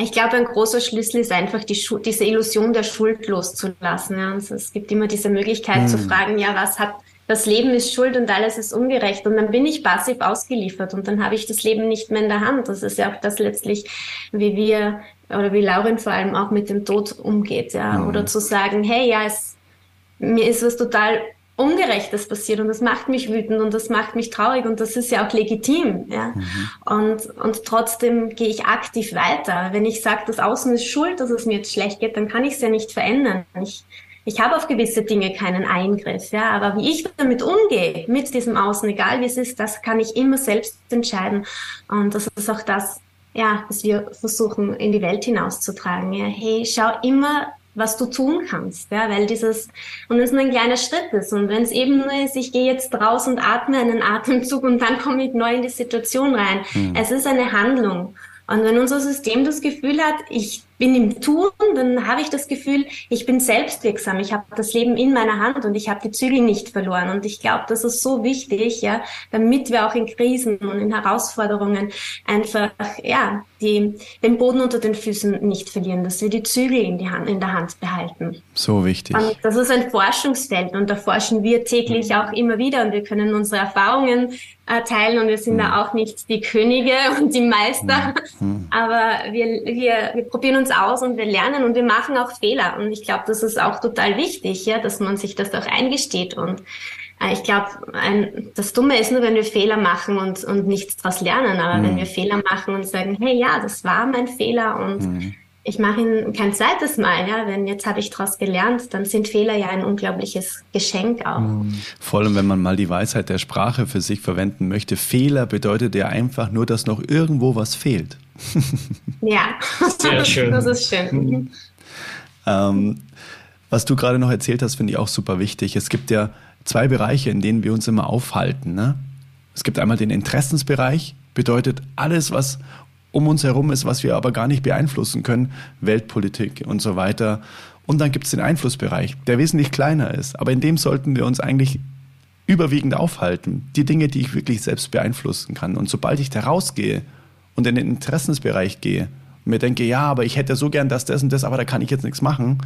Ich glaube, ein großer Schlüssel ist einfach die diese Illusion der Schuld loszulassen. Ja. Und es gibt immer diese Möglichkeit hm. zu fragen, ja, was hat das Leben ist schuld und alles ist ungerecht und dann bin ich passiv ausgeliefert und dann habe ich das Leben nicht mehr in der Hand. Das ist ja auch das letztlich, wie wir oder wie Lauren vor allem auch mit dem Tod umgeht, ja. Mhm. Oder zu sagen, hey, ja, es mir ist was total Ungerechtes passiert und das macht mich wütend und das macht mich traurig und das ist ja auch legitim. Ja? Mhm. Und, und trotzdem gehe ich aktiv weiter. Wenn ich sage, das Außen ist schuld, dass es mir jetzt schlecht geht, dann kann ich es ja nicht verändern. Ich, ich habe auf gewisse Dinge keinen Eingriff, ja, aber wie ich damit umgehe, mit diesem Außen, egal wie es ist, das kann ich immer selbst entscheiden. Und das ist auch das, ja, was wir versuchen in die Welt hinauszutragen. Ja, hey, schau immer was du tun kannst, ja, weil dieses, und es nur ein kleiner Schritt ist. Und wenn es eben nur ist, ich gehe jetzt raus und atme einen Atemzug und dann komme ich neu in die Situation rein. Mhm. Es ist eine Handlung. Und wenn unser System das Gefühl hat, ich bin im Tun, dann habe ich das Gefühl, ich bin selbstwirksam, ich habe das Leben in meiner Hand und ich habe die Zügel nicht verloren. Und ich glaube, das ist so wichtig, ja, damit wir auch in Krisen und in Herausforderungen einfach, ja, die, den Boden unter den Füßen nicht verlieren, dass wir die Zügel in, die Hand, in der Hand behalten. So wichtig. Und das ist ein Forschungsfeld und da forschen wir täglich auch immer wieder und wir können unsere Erfahrungen äh, teilen und wir sind mhm. da auch nicht die Könige und die Meister, mhm. aber wir, wir, wir probieren uns aus und wir lernen und wir machen auch Fehler und ich glaube, das ist auch total wichtig, ja, dass man sich das auch eingesteht und äh, ich glaube, das Dumme ist nur, wenn wir Fehler machen und, und nichts daraus lernen. Aber mhm. wenn wir Fehler machen und sagen, hey, ja, das war mein Fehler und mhm. Ich mache ihn kein zweites Mal, ja, wenn jetzt habe ich daraus gelernt, dann sind Fehler ja ein unglaubliches Geschenk auch. Mhm. Vor allem, wenn man mal die Weisheit der Sprache für sich verwenden möchte. Fehler bedeutet ja einfach nur, dass noch irgendwo was fehlt. ja, sehr schön. Das ist schön. Mhm. Ähm, was du gerade noch erzählt hast, finde ich auch super wichtig. Es gibt ja zwei Bereiche, in denen wir uns immer aufhalten. Ne? Es gibt einmal den Interessensbereich, bedeutet alles, was um uns herum ist, was wir aber gar nicht beeinflussen können, Weltpolitik und so weiter. Und dann gibt es den Einflussbereich, der wesentlich kleiner ist. Aber in dem sollten wir uns eigentlich überwiegend aufhalten. Die Dinge, die ich wirklich selbst beeinflussen kann. Und sobald ich da rausgehe und in den Interessensbereich gehe und mir denke, ja, aber ich hätte so gern das, das und das, aber da kann ich jetzt nichts machen,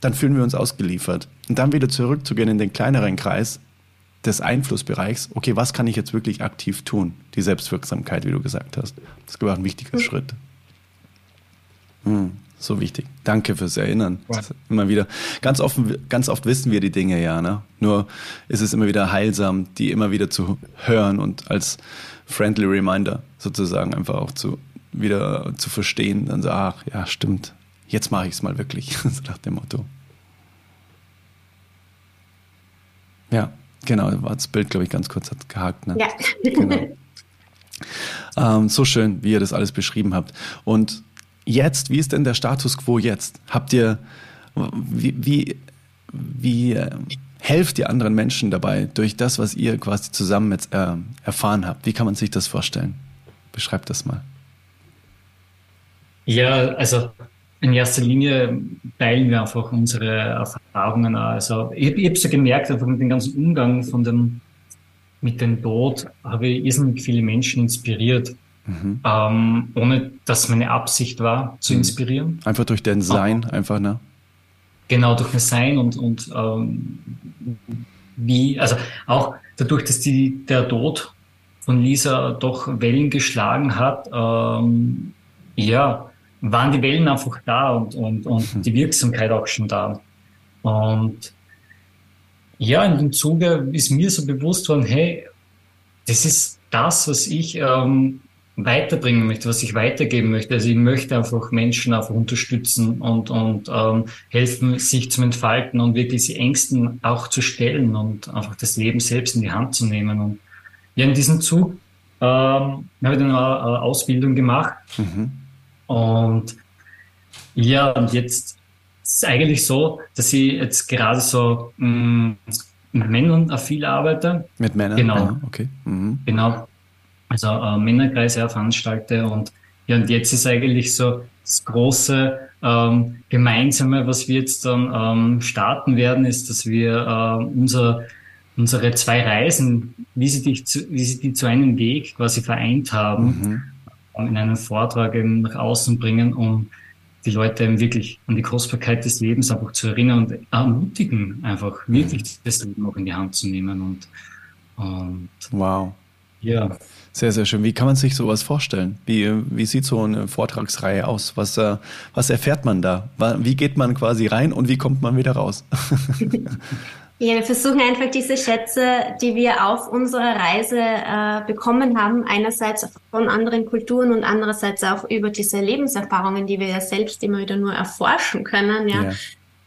dann fühlen wir uns ausgeliefert. Und dann wieder zurückzugehen in den kleineren Kreis des Einflussbereichs, okay, was kann ich jetzt wirklich aktiv tun? Die Selbstwirksamkeit, wie du gesagt hast. Das ist ein wichtiger mhm. Schritt. Hm, so wichtig. Danke fürs Erinnern. Immer wieder. Ganz oft, ganz oft wissen wir die Dinge ja, ne? Nur ist es immer wieder heilsam, die immer wieder zu hören und als friendly reminder sozusagen einfach auch zu, wieder zu verstehen. Dann so, ach, ja, stimmt jetzt mache ich es mal wirklich, so nach dem Motto. Ja, genau, das Bild, glaube ich, ganz kurz hat gehakt. Ne? Ja. Genau. Ähm, so schön, wie ihr das alles beschrieben habt. Und jetzt, wie ist denn der Status quo jetzt? Habt ihr, wie, wie, wie äh, helft ihr anderen Menschen dabei durch das, was ihr quasi zusammen jetzt äh, erfahren habt? Wie kann man sich das vorstellen? Beschreibt das mal. Ja, also in erster Linie teilen wir einfach unsere Erfahrungen. Also ich, ich habe so gemerkt, einfach mit dem ganzen Umgang von dem, mit dem Tod habe ich irrsinnig viele Menschen inspiriert. Mhm. Ähm, ohne dass meine Absicht war, zu mhm. inspirieren. Einfach durch dein Sein, Aber, einfach, ne? Genau, durch mein Sein und, und ähm, wie, also auch dadurch, dass die, der Tod von Lisa doch Wellen geschlagen hat, ähm, ja, waren die Wellen einfach da und, und, und mhm. die Wirksamkeit auch schon da. Und ja, in dem Zuge ist mir so bewusst worden, hey, das ist das, was ich ähm, weiterbringen möchte, was ich weitergeben möchte. Also ich möchte einfach Menschen einfach unterstützen und, und ähm, helfen, sich zu entfalten und wirklich die Ängsten auch zu stellen und einfach das Leben selbst in die Hand zu nehmen. Und ja, in diesem Zug ähm, habe ich dann eine Ausbildung gemacht. Mhm und ja, und jetzt ist es eigentlich so, dass ich jetzt gerade so mh, mm, mit Männern viel arbeite. Mit Männern? Genau. Ja, okay. Mhm. Genau. Also äh, Männerkreise veranstalte und ja, und jetzt ist eigentlich so das große ähm, Gemeinsame, was wir jetzt dann ähm, starten werden, ist, dass wir äh, unser, unsere zwei Reisen, wie sie, die zu, wie sie die zu einem Weg quasi vereint haben, mhm in einen Vortrag eben nach außen bringen, um die Leute eben wirklich an die Kostbarkeit des Lebens einfach zu erinnern und ermutigen, einfach wirklich das Leben auch in die Hand zu nehmen. Und, und wow. Ja. Sehr, sehr schön. Wie kann man sich sowas vorstellen? Wie, wie sieht so eine Vortragsreihe aus? Was, äh, was erfährt man da? Wie geht man quasi rein und wie kommt man wieder raus? Ja, wir versuchen einfach diese Schätze, die wir auf unserer Reise äh, bekommen haben, einerseits von anderen Kulturen und andererseits auch über diese Lebenserfahrungen, die wir ja selbst immer wieder nur erforschen können, ja, ja.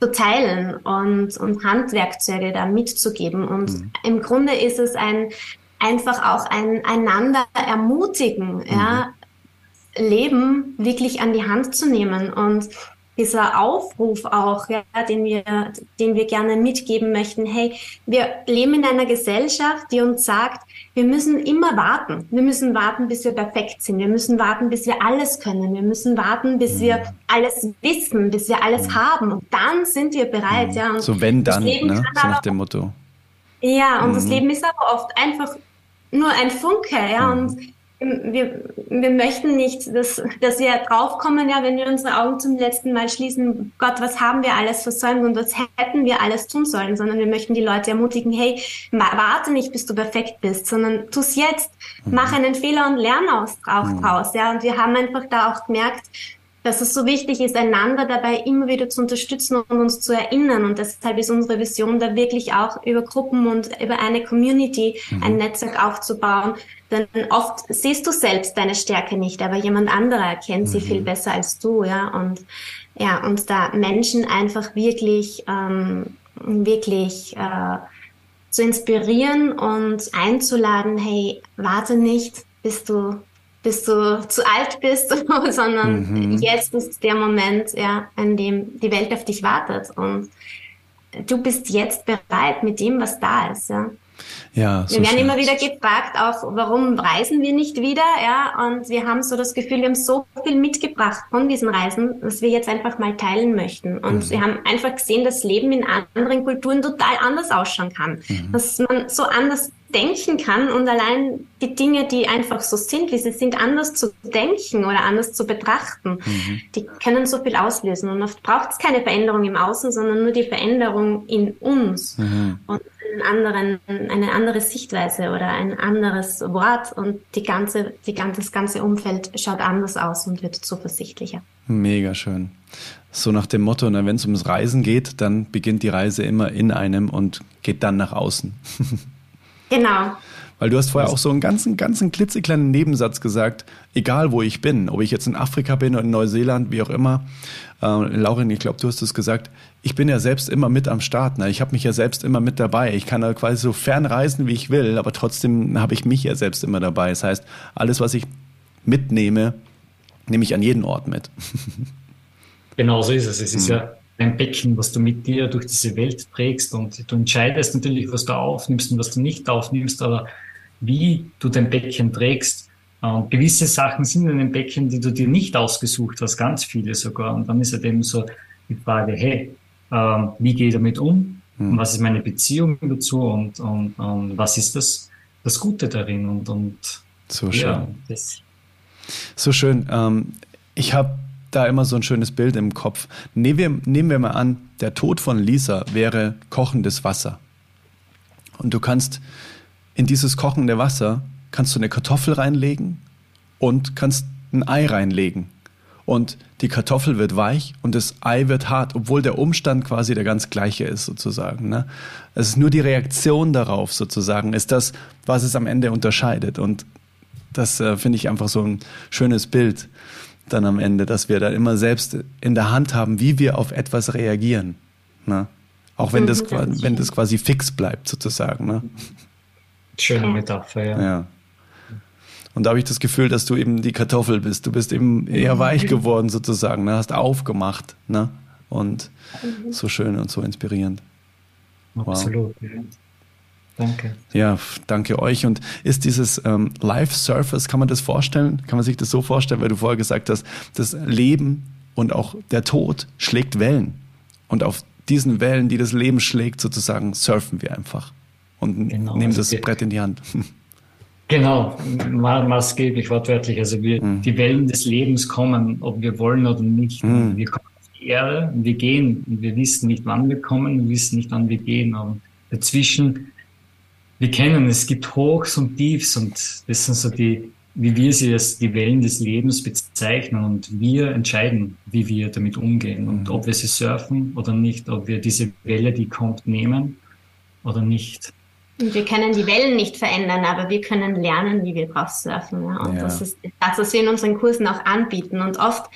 zu teilen und, und Handwerkzeuge da mitzugeben. Und mhm. im Grunde ist es ein einfach auch ein einander ermutigen, mhm. ja, Leben wirklich an die Hand zu nehmen und dieser Aufruf auch, ja, den wir, den wir gerne mitgeben möchten. Hey, wir leben in einer Gesellschaft, die uns sagt, wir müssen immer warten. Wir müssen warten, bis wir perfekt sind. Wir müssen warten, bis wir alles können. Wir müssen warten, bis wir alles wissen, bis wir alles haben. Und dann sind wir bereit, ja. Und so wenn dann, ne? so nach dem Motto. Ja, und mhm. das Leben ist aber oft einfach nur ein Funke, ja. Mhm. Und wir, wir möchten nicht, dass, dass wir draufkommen, ja, wenn wir unsere Augen zum letzten Mal schließen, Gott, was haben wir alles versäumt und was hätten wir alles tun sollen, sondern wir möchten die Leute ermutigen, hey, warte nicht, bis du perfekt bist, sondern tu's jetzt, mach mhm. einen Fehler und lern aus, auch mhm. draus, ja. Und wir haben einfach da auch gemerkt, dass es so wichtig ist, einander dabei immer wieder zu unterstützen und uns zu erinnern. Und deshalb ist unsere Vision da wirklich auch über Gruppen und über eine Community mhm. ein Netzwerk aufzubauen. Denn oft siehst du selbst deine Stärke nicht, aber jemand anderer erkennt mhm. sie viel besser als du, ja. Und ja, und da Menschen einfach wirklich, ähm, wirklich äh, zu inspirieren und einzuladen, hey, warte nicht, bis du bis du zu alt bist, sondern mhm. jetzt ist der Moment, ja, an dem die Welt auf dich wartet und du bist jetzt bereit mit dem, was da ist, ja. Ja, so wir werden immer wieder gefragt, auch warum reisen wir nicht wieder, ja, und wir haben so das Gefühl, wir haben so viel mitgebracht von diesen Reisen, was wir jetzt einfach mal teilen möchten. Und mhm. wir haben einfach gesehen, dass Leben in anderen Kulturen total anders ausschauen kann, mhm. dass man so anders denken kann und allein die Dinge, die einfach so sind, wie sie sind, anders zu denken oder anders zu betrachten, mhm. die können so viel auslösen. Und oft braucht es keine Veränderung im Außen, sondern nur die Veränderung in uns mhm. und anderen, eine andere Sichtweise oder ein anderes Wort und die ganze, die ganze, das ganze Umfeld schaut anders aus und wird zuversichtlicher. Mega schön. So nach dem Motto, wenn es ums Reisen geht, dann beginnt die Reise immer in einem und geht dann nach außen. Genau. Weil du hast vorher auch so einen ganzen, ganzen klitzekleinen Nebensatz gesagt, egal wo ich bin, ob ich jetzt in Afrika bin oder in Neuseeland, wie auch immer. Äh, Laurin, ich glaube, du hast es gesagt, ich bin ja selbst immer mit am Start. Ne? Ich habe mich ja selbst immer mit dabei. Ich kann da quasi so fern reisen, wie ich will, aber trotzdem habe ich mich ja selbst immer dabei. Das heißt, alles, was ich mitnehme, nehme ich an jeden Ort mit. Genau so ist es. Es ist mhm. ja ein Becken, was du mit dir durch diese Welt trägst und du entscheidest natürlich, was du aufnimmst und was du nicht aufnimmst, aber wie du dein Becken trägst. Und gewisse Sachen sind in einem Becken, die du dir nicht ausgesucht hast, ganz viele sogar. Und dann ist halt eben so die Frage, hey, ähm, wie gehe ich damit um? Und was ist meine Beziehung dazu? Und, und, und was ist das, das Gute darin? Und, und so schön. Ja, so schön. Ähm, ich habe da immer so ein schönes Bild im Kopf. Nehmen wir, nehmen wir mal an, der Tod von Lisa wäre kochendes Wasser. Und du kannst in dieses kochende Wasser kannst du eine Kartoffel reinlegen und kannst ein Ei reinlegen. Und die Kartoffel wird weich und das Ei wird hart, obwohl der Umstand quasi der ganz gleiche ist, sozusagen. Ne? Es ist nur die Reaktion darauf, sozusagen, ist das, was es am Ende unterscheidet. Und das äh, finde ich einfach so ein schönes Bild dann am Ende, dass wir da immer selbst in der Hand haben, wie wir auf etwas reagieren. Ne? Auch wenn das, mhm, wenn das quasi fix bleibt, sozusagen. Ne? Schöne Metapher, ja. ja. Und da habe ich das Gefühl, dass du eben die Kartoffel bist. Du bist eben eher weich geworden, sozusagen. Ne? Hast aufgemacht. Ne? Und mhm. so schön und so inspirierend. Absolut. Danke. Ja, danke euch. Und ist dieses ähm, Life Surface, kann man das vorstellen? Kann man sich das so vorstellen, weil du vorher gesagt hast, das Leben und auch der Tod schlägt Wellen. Und auf diesen Wellen, die das Leben schlägt, sozusagen, surfen wir einfach und genau, nehmen also das Brett in die Hand. Genau, maßgeblich wortwörtlich. Also wir, mhm. die Wellen des Lebens kommen, ob wir wollen oder nicht. Mhm. Wir kommen auf die Erde, wir gehen. Wir wissen nicht, wann wir kommen, wir wissen nicht, wann wir gehen. Und dazwischen wir kennen, es gibt Hochs und Tiefs und das sind so die, wie wir sie als die Wellen des Lebens bezeichnen und wir entscheiden, wie wir damit umgehen und ob wir sie surfen oder nicht, ob wir diese Welle, die kommt, nehmen oder nicht. Und wir können die Wellen nicht verändern, aber wir können lernen, wie wir drauf surfen. Ja? Und ja. das ist das, was wir in unseren Kursen auch anbieten. Und oft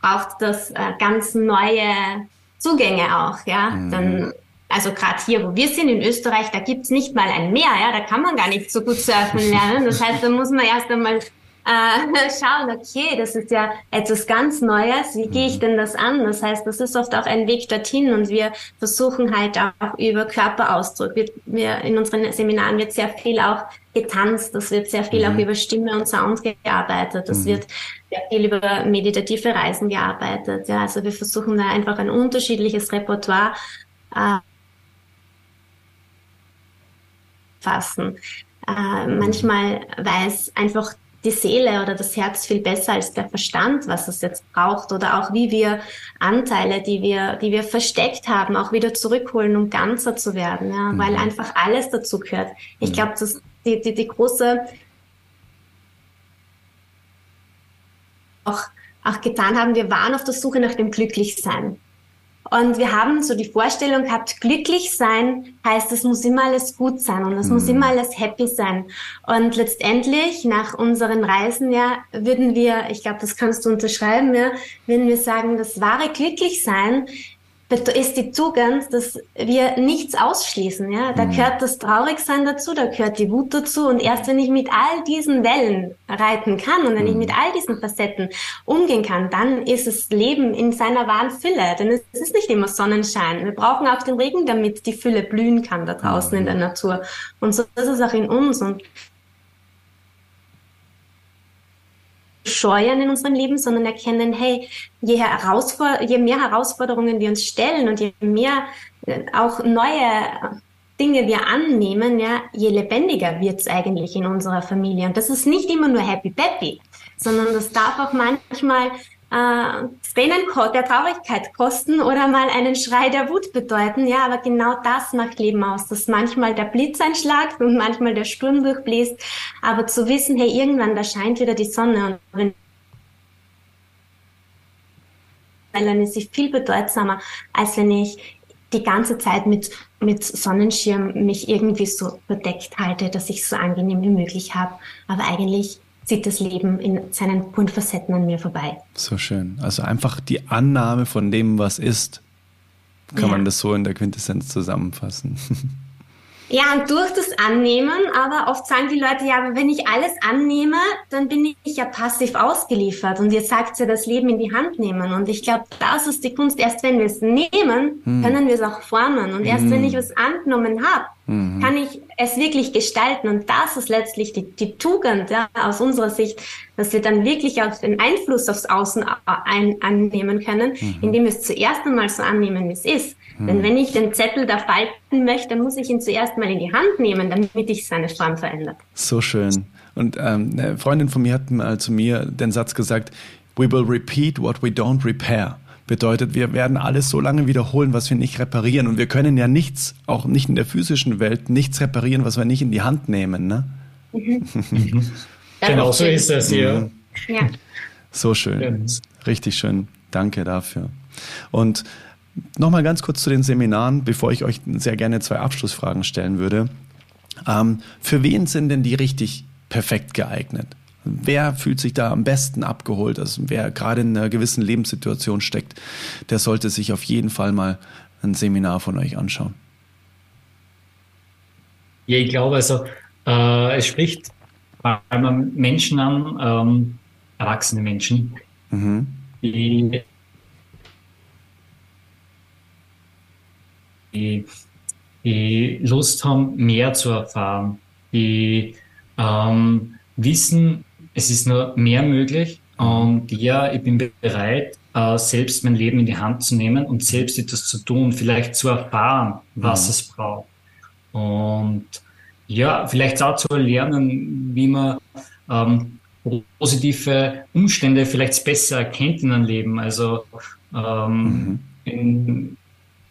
braucht das äh, ganz neue Zugänge auch, ja. Mhm. Dann also gerade hier, wo wir sind in Österreich, da gibt's nicht mal ein Meer, ja, da kann man gar nicht so gut surfen lernen. Das heißt, da muss man erst einmal äh, schauen, okay, das ist ja etwas ganz Neues, wie gehe ich denn das an? Das heißt, das ist oft auch ein Weg dorthin und wir versuchen halt auch über Körperausdruck. Wir, wir in unseren Seminaren wird sehr viel auch getanzt, das wird sehr viel mhm. auch über Stimme und Sound gearbeitet, das mhm. wird sehr viel über meditative Reisen gearbeitet. Ja, also wir versuchen da einfach ein unterschiedliches Repertoire äh, fassen. Äh, manchmal weiß einfach die Seele oder das Herz viel besser als der Verstand, was es jetzt braucht oder auch wie wir Anteile, die wir, die wir versteckt haben, auch wieder zurückholen, um ganzer zu werden, ja, mhm. weil einfach alles dazu gehört. Ich mhm. glaube, dass die, die, die große auch, auch getan haben, wir waren auf der Suche nach dem Glücklichsein. Und wir haben so die Vorstellung gehabt, glücklich sein heißt, es muss immer alles gut sein und es mhm. muss immer alles happy sein. Und letztendlich, nach unseren Reisen, ja, würden wir, ich glaube, das kannst du unterschreiben, ja, würden wir sagen, das wahre Glücklichsein ist die Tugend, dass wir nichts ausschließen. Ja? Da mhm. gehört das Traurigsein dazu, da gehört die Wut dazu. Und erst wenn ich mit all diesen Wellen reiten kann und wenn ich mhm. mit all diesen Facetten umgehen kann, dann ist das Leben in seiner wahren Fülle. Denn es ist nicht immer Sonnenschein. Wir brauchen auch den Regen, damit die Fülle blühen kann da draußen in der mhm. Natur. Und so ist es auch in uns. Und scheuen in unserem Leben, sondern erkennen, hey, je, Herausfor je mehr Herausforderungen wir uns stellen und je mehr äh, auch neue Dinge wir annehmen, ja, je lebendiger wird's eigentlich in unserer Familie. Und das ist nicht immer nur happy peppy, sondern das darf auch manchmal äh, Tränen der Traurigkeit kosten oder mal einen Schrei der Wut bedeuten. Ja, aber genau das macht Leben aus, dass manchmal der Blitz einschlagt und manchmal der Sturm durchbläst. Aber zu wissen, hey, irgendwann, da scheint wieder die Sonne und wenn dann ist sie viel bedeutsamer, als wenn ich die ganze Zeit mit, mit Sonnenschirm mich irgendwie so bedeckt halte, dass ich es so angenehm wie möglich habe. Aber eigentlich zieht das Leben in seinen bunten Facetten an mir vorbei. So schön. Also einfach die Annahme von dem, was ist, kann ja. man das so in der Quintessenz zusammenfassen. Ja, und durch das Annehmen, aber oft sagen die Leute, ja, aber wenn ich alles annehme, dann bin ich ja passiv ausgeliefert. Und ihr sagt ja, das Leben in die Hand nehmen. Und ich glaube, das ist die Kunst. Erst wenn wir es nehmen, hm. können wir es auch formen. Und erst hm. wenn ich es angenommen habe, hm. kann ich es wirklich gestalten. Und das ist letztlich die, die Tugend, ja, aus unserer Sicht, dass wir dann wirklich auch den Einfluss aufs Außen ein, annehmen können, mhm. indem wir es zuerst einmal so annehmen, wie es ist. Denn wenn ich den Zettel da falten möchte, dann muss ich ihn zuerst mal in die Hand nehmen, damit ich seine Form verändert. So schön. Und ähm, eine Freundin von mir hat mal zu mir den Satz gesagt, we will repeat what we don't repair. Bedeutet, wir werden alles so lange wiederholen, was wir nicht reparieren. Und wir können ja nichts, auch nicht in der physischen Welt, nichts reparieren, was wir nicht in die Hand nehmen. Ne? Mhm. genau so ist das hier. Ja. So schön. Richtig schön. Danke dafür. Und Nochmal ganz kurz zu den Seminaren, bevor ich euch sehr gerne zwei Abschlussfragen stellen würde. Ähm, für wen sind denn die richtig perfekt geeignet? Wer fühlt sich da am besten abgeholt? Also wer gerade in einer gewissen Lebenssituation steckt, der sollte sich auf jeden Fall mal ein Seminar von euch anschauen. Ja, ich glaube, also äh, es spricht vor allem Menschen an, ähm, erwachsene Menschen, mhm. die die, die Lust haben, mehr zu erfahren, die ähm, wissen, es ist nur mehr möglich und ja, ich bin bereit, äh, selbst mein Leben in die Hand zu nehmen und selbst etwas zu tun, vielleicht zu erfahren, was mhm. es braucht. Und ja, vielleicht auch zu lernen, wie man ähm, positive Umstände vielleicht besser erkennt in einem Leben. Also ähm, mhm. in,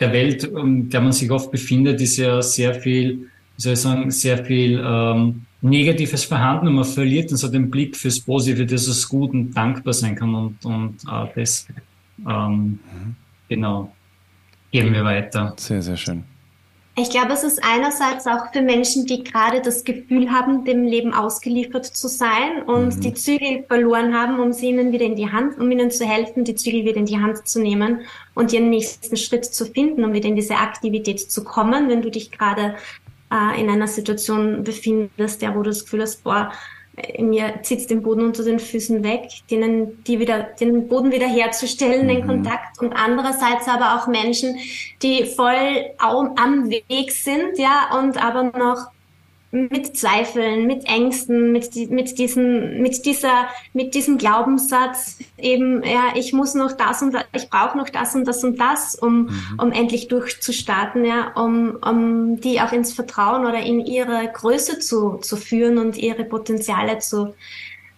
der Welt, in der man sich oft befindet, ist ja sehr viel, wie soll ich sagen, sehr viel ähm, Negatives vorhanden und man verliert dann so den Blick fürs Positive, dass es gut und dankbar sein kann und, und äh, das ähm, mhm. genau geben wir weiter. Sehr, sehr schön. Ich glaube, es ist einerseits auch für Menschen, die gerade das Gefühl haben, dem Leben ausgeliefert zu sein und mhm. die Zügel verloren haben, um sie ihnen wieder in die Hand, um ihnen zu helfen, die Zügel wieder in die Hand zu nehmen und ihren nächsten Schritt zu finden, um wieder in diese Aktivität zu kommen, wenn du dich gerade äh, in einer Situation befindest, der wo du das Gefühl hast, boah, mir zieht den Boden unter den Füßen weg, denen die wieder, den Boden wieder herzustellen, mhm. den Kontakt und andererseits aber auch Menschen, die voll am Weg sind, ja, und aber noch mit Zweifeln, mit Ängsten, mit, mit, diesen, mit, dieser, mit diesem Glaubenssatz eben, ja, ich muss noch das und das, ich brauche noch das und das und das, um, mhm. um endlich durchzustarten, ja, um, um die auch ins Vertrauen oder in ihre Größe zu, zu führen und ihre Potenziale zu,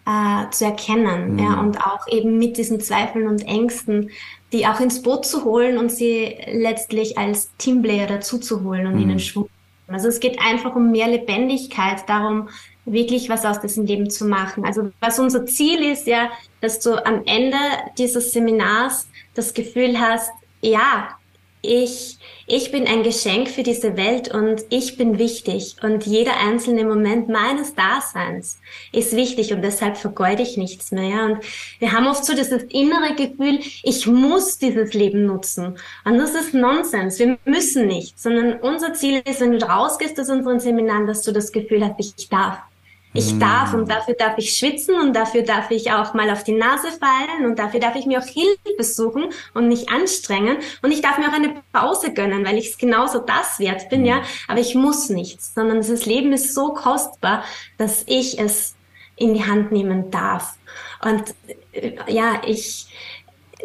äh, zu erkennen, mhm. ja, und auch eben mit diesen Zweifeln und Ängsten, die auch ins Boot zu holen und sie letztlich als Teamplayer dazu zu holen und mhm. ihnen Schwung also es geht einfach um mehr Lebendigkeit, darum, wirklich was aus diesem Leben zu machen. Also was unser Ziel ist, ja, dass du am Ende dieses Seminars das Gefühl hast, ja, ich, ich bin ein Geschenk für diese Welt und ich bin wichtig und jeder einzelne Moment meines Daseins ist wichtig und deshalb vergeude ich nichts mehr. Ja? Und wir haben oft so dieses innere Gefühl, ich muss dieses Leben nutzen. Und das ist Nonsens. Wir müssen nicht, sondern unser Ziel ist, wenn du rausgehst aus unseren Seminaren, dass du das Gefühl hast, ich darf. Ich darf und dafür darf ich schwitzen und dafür darf ich auch mal auf die Nase fallen und dafür darf ich mir auch Hilfe suchen und mich anstrengen und ich darf mir auch eine Pause gönnen, weil ich es genauso das wert bin, ja. Aber ich muss nichts, sondern das Leben ist so kostbar, dass ich es in die Hand nehmen darf. Und äh, ja, ich,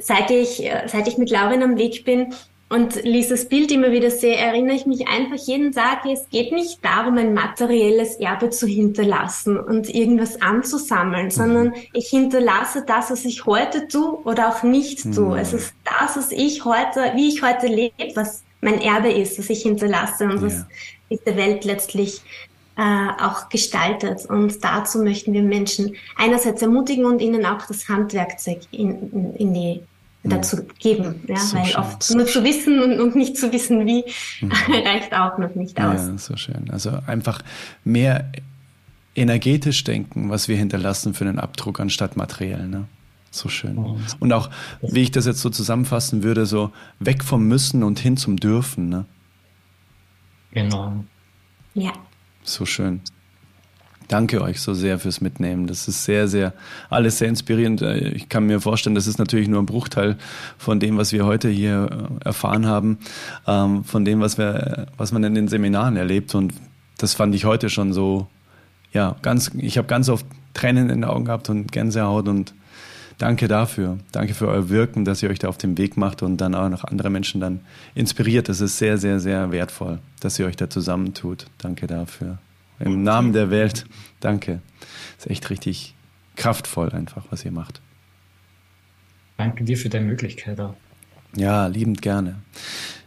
seit ich, seit ich mit Lauren am Weg bin, und Lisas Bild immer wieder sehe, erinnere ich mich einfach jeden Tag, es geht nicht darum, ein materielles Erbe zu hinterlassen und irgendwas anzusammeln, mhm. sondern ich hinterlasse das, was ich heute tue oder auch nicht tue. Mhm. Es ist das, was ich heute, wie ich heute lebe, was mein Erbe ist, was ich hinterlasse und was diese Welt letztlich äh, auch gestaltet. Und dazu möchten wir Menschen einerseits ermutigen und ihnen auch das Handwerkzeug in, in, in die dazu geben. Ja, so weil schön. oft nur zu wissen und, und, nicht zu wissen, wie, mhm. reicht auch noch nicht aus. Ja, so schön. Also einfach mehr energetisch denken, was wir hinterlassen für einen Abdruck, anstatt materiell. Ne? So schön. Mhm. Und auch, wie ich das jetzt so zusammenfassen würde, so weg vom Müssen und hin zum Dürfen. Ne? Genau. Ja. So schön. Danke euch so sehr fürs Mitnehmen. Das ist sehr, sehr, alles sehr inspirierend. Äh, ich kann mir vorstellen, das ist natürlich nur ein Bruchteil von dem, was wir heute hier äh, erfahren haben, ähm, von dem, was wir, was man in den Seminaren erlebt. Und das fand ich heute schon so, ja, ganz, ich habe ganz oft Tränen in den Augen gehabt und Gänsehaut und danke dafür. Danke für euer Wirken, dass ihr euch da auf den Weg macht und dann auch noch andere Menschen dann inspiriert. Das ist sehr, sehr, sehr wertvoll, dass ihr euch da zusammentut. Danke dafür. Im Namen der Welt. Danke. Ist echt richtig kraftvoll einfach, was ihr macht. Danke dir für deine Möglichkeit auch. Ja, liebend gerne.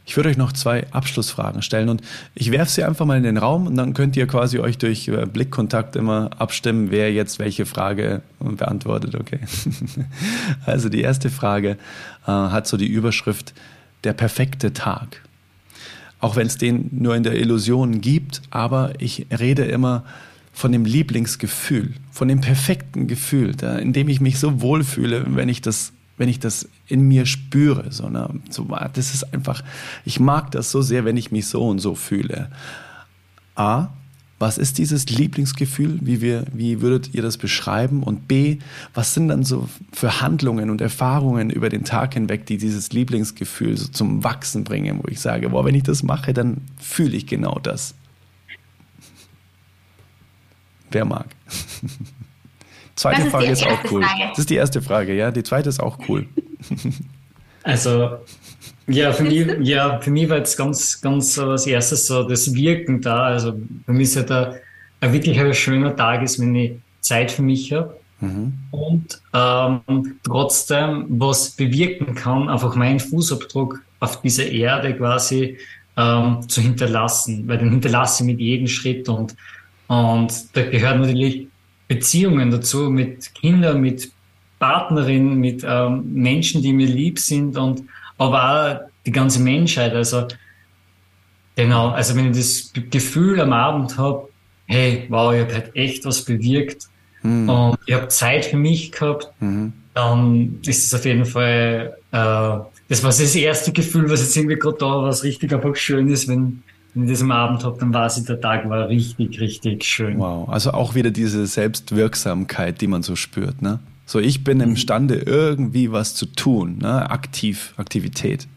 Ich würde euch noch zwei Abschlussfragen stellen und ich werfe sie einfach mal in den Raum und dann könnt ihr quasi euch durch äh, Blickkontakt immer abstimmen, wer jetzt welche Frage beantwortet, okay? Also die erste Frage äh, hat so die Überschrift der perfekte Tag auch wenn es den nur in der Illusion gibt, aber ich rede immer von dem Lieblingsgefühl, von dem perfekten Gefühl, da, in dem ich mich so wohlfühle, wenn ich das, wenn ich das in mir spüre. So, ne? so, das ist einfach, ich mag das so sehr, wenn ich mich so und so fühle. A, was ist dieses Lieblingsgefühl? Wie, wir, wie würdet ihr das beschreiben? Und B, was sind dann so für Handlungen und Erfahrungen über den Tag hinweg, die dieses Lieblingsgefühl so zum Wachsen bringen, wo ich sage, boah, wenn ich das mache, dann fühle ich genau das. Wer mag? Zweite Frage ist auch cool. Frage. Das ist die erste Frage, ja. Die zweite ist auch cool. Also ja, für mich, ja, für mich war jetzt ganz, ganz so als erstes so das Wirken da. Also für mich ist ja da ein wirklich ein schöner Tag ist, wenn ich Zeit für mich habe. Mhm. Und ähm, trotzdem was bewirken kann, einfach meinen Fußabdruck auf dieser Erde quasi ähm, zu hinterlassen, weil den hinterlasse ich mit jedem Schritt und, und da gehört natürlich Beziehungen dazu mit Kindern, mit Partnerinnen, mit ähm, Menschen, die mir lieb sind und aber auch die ganze Menschheit. Also genau, also wenn ich das Gefühl am Abend habe, hey, wow, ich habe halt echt was bewirkt mhm. und ich habe Zeit für mich gehabt, mhm. dann ist es auf jeden Fall, äh, das war das erste Gefühl, was jetzt irgendwie gerade da war, was richtig einfach schön ist, wenn, in diesem Abend habe, dann war sie, der Tag war richtig, richtig schön. Wow, also auch wieder diese Selbstwirksamkeit, die man so spürt, ne? So, ich bin imstande, irgendwie was zu tun, ne? Aktiv, Aktivität.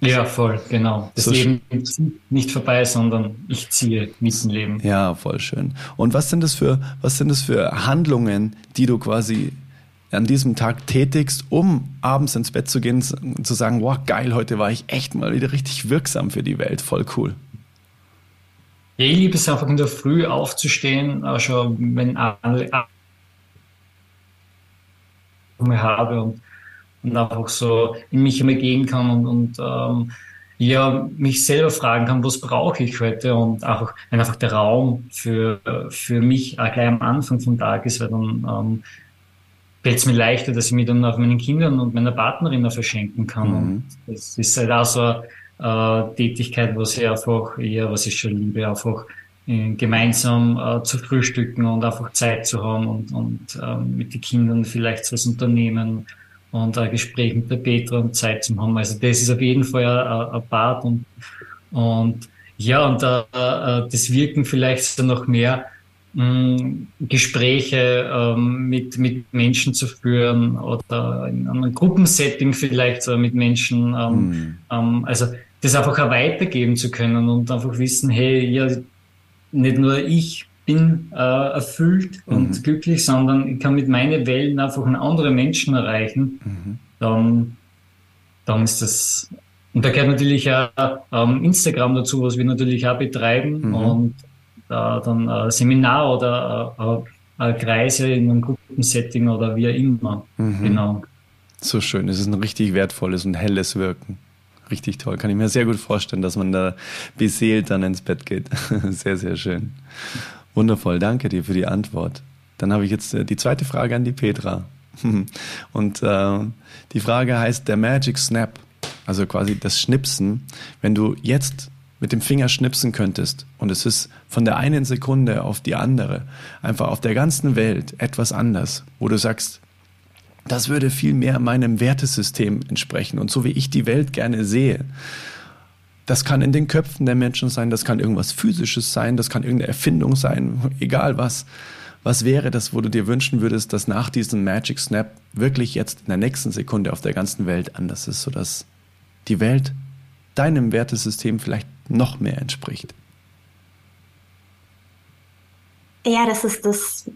Ja, voll, genau. Das so Leben zieht nicht vorbei, sondern ich ziehe mit dem Leben. Ja, voll schön. Und was sind das für, was sind das für Handlungen, die du quasi an diesem Tag tätigst, um abends ins Bett zu gehen und zu sagen, wow, geil, heute war ich echt mal wieder richtig wirksam für die Welt, voll cool. Ja, ich liebe es einfach in der Früh aufzustehen, auch schon wenn alle habe und, und einfach so in mich immer gehen kann und, und ähm, ja, mich selber fragen kann, was brauche ich heute und einfach, wenn einfach der Raum für, für mich auch gleich am Anfang vom Tag ist, weil dann ähm, fällt es mir leichter, dass ich mich dann auf meinen Kindern und meiner Partnerin auch verschenken kann. Mhm. Und das ist halt auch so eine äh, Tätigkeit, was ich einfach, ja, was ich schon liebe, einfach gemeinsam äh, zu frühstücken und einfach Zeit zu haben und, und äh, mit den Kindern vielleicht was unternehmen und ein Gespräch mit der Petra und Zeit zu haben. Also das ist auf jeden Fall ein, ein Part und, und ja, und äh, äh das Wirken vielleicht so noch mehr Gespräche ähm, mit, mit Menschen zu führen oder in einem Gruppensetting vielleicht so mit Menschen. Ähm, mhm. ähm, also das einfach auch weitergeben zu können und einfach wissen, hey, ja, nicht nur ich bin äh, erfüllt mhm. und glücklich, sondern ich kann mit meinen Wellen einfach andere Menschen erreichen, mhm. dann, dann ist das und da gehört natürlich auch ähm, Instagram dazu, was wir natürlich auch betreiben. Mhm. Und äh, dann ein Seminar oder äh, Kreise in einem Gruppensetting oder wie auch immer. Mhm. Genau. So schön. Es ist ein richtig wertvolles und helles Wirken. Richtig toll. Kann ich mir sehr gut vorstellen, dass man da beseelt dann ins Bett geht. sehr, sehr schön. Wundervoll. Danke dir für die Antwort. Dann habe ich jetzt äh, die zweite Frage an die Petra. Und äh, die Frage heißt der Magic Snap, also quasi das Schnipsen. Wenn du jetzt mit dem Finger schnipsen könntest und es ist von der einen Sekunde auf die andere einfach auf der ganzen Welt etwas anders, wo du sagst, das würde viel mehr meinem Wertesystem entsprechen und so wie ich die Welt gerne sehe. Das kann in den Köpfen der Menschen sein, das kann irgendwas Physisches sein, das kann irgendeine Erfindung sein, egal was. Was wäre das, wo du dir wünschen würdest, dass nach diesem Magic Snap wirklich jetzt in der nächsten Sekunde auf der ganzen Welt anders ist, sodass die Welt deinem Wertesystem vielleicht noch mehr entspricht? Ja, das ist das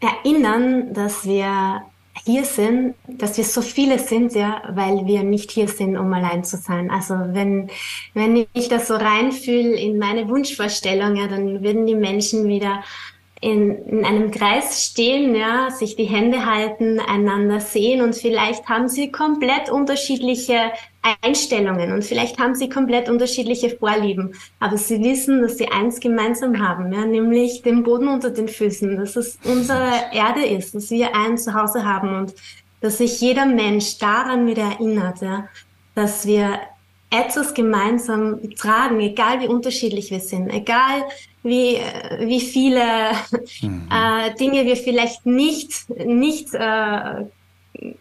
Erinnern, dass wir hier sind, dass wir so viele sind, ja, weil wir nicht hier sind, um allein zu sein. Also wenn, wenn ich das so reinfühle in meine Wunschvorstellung, ja, dann würden die Menschen wieder in, in einem Kreis stehen, ja, sich die Hände halten, einander sehen und vielleicht haben sie komplett unterschiedliche Einstellungen und vielleicht haben sie komplett unterschiedliche Vorlieben, aber sie wissen, dass sie eins gemeinsam haben, ja, nämlich den Boden unter den Füßen, dass es unsere Erde ist, dass wir ein Zuhause haben und dass sich jeder Mensch daran wieder erinnert, ja, dass wir etwas gemeinsam tragen, egal wie unterschiedlich wir sind, egal wie, wie viele mhm. äh, Dinge wir vielleicht nicht, nicht äh,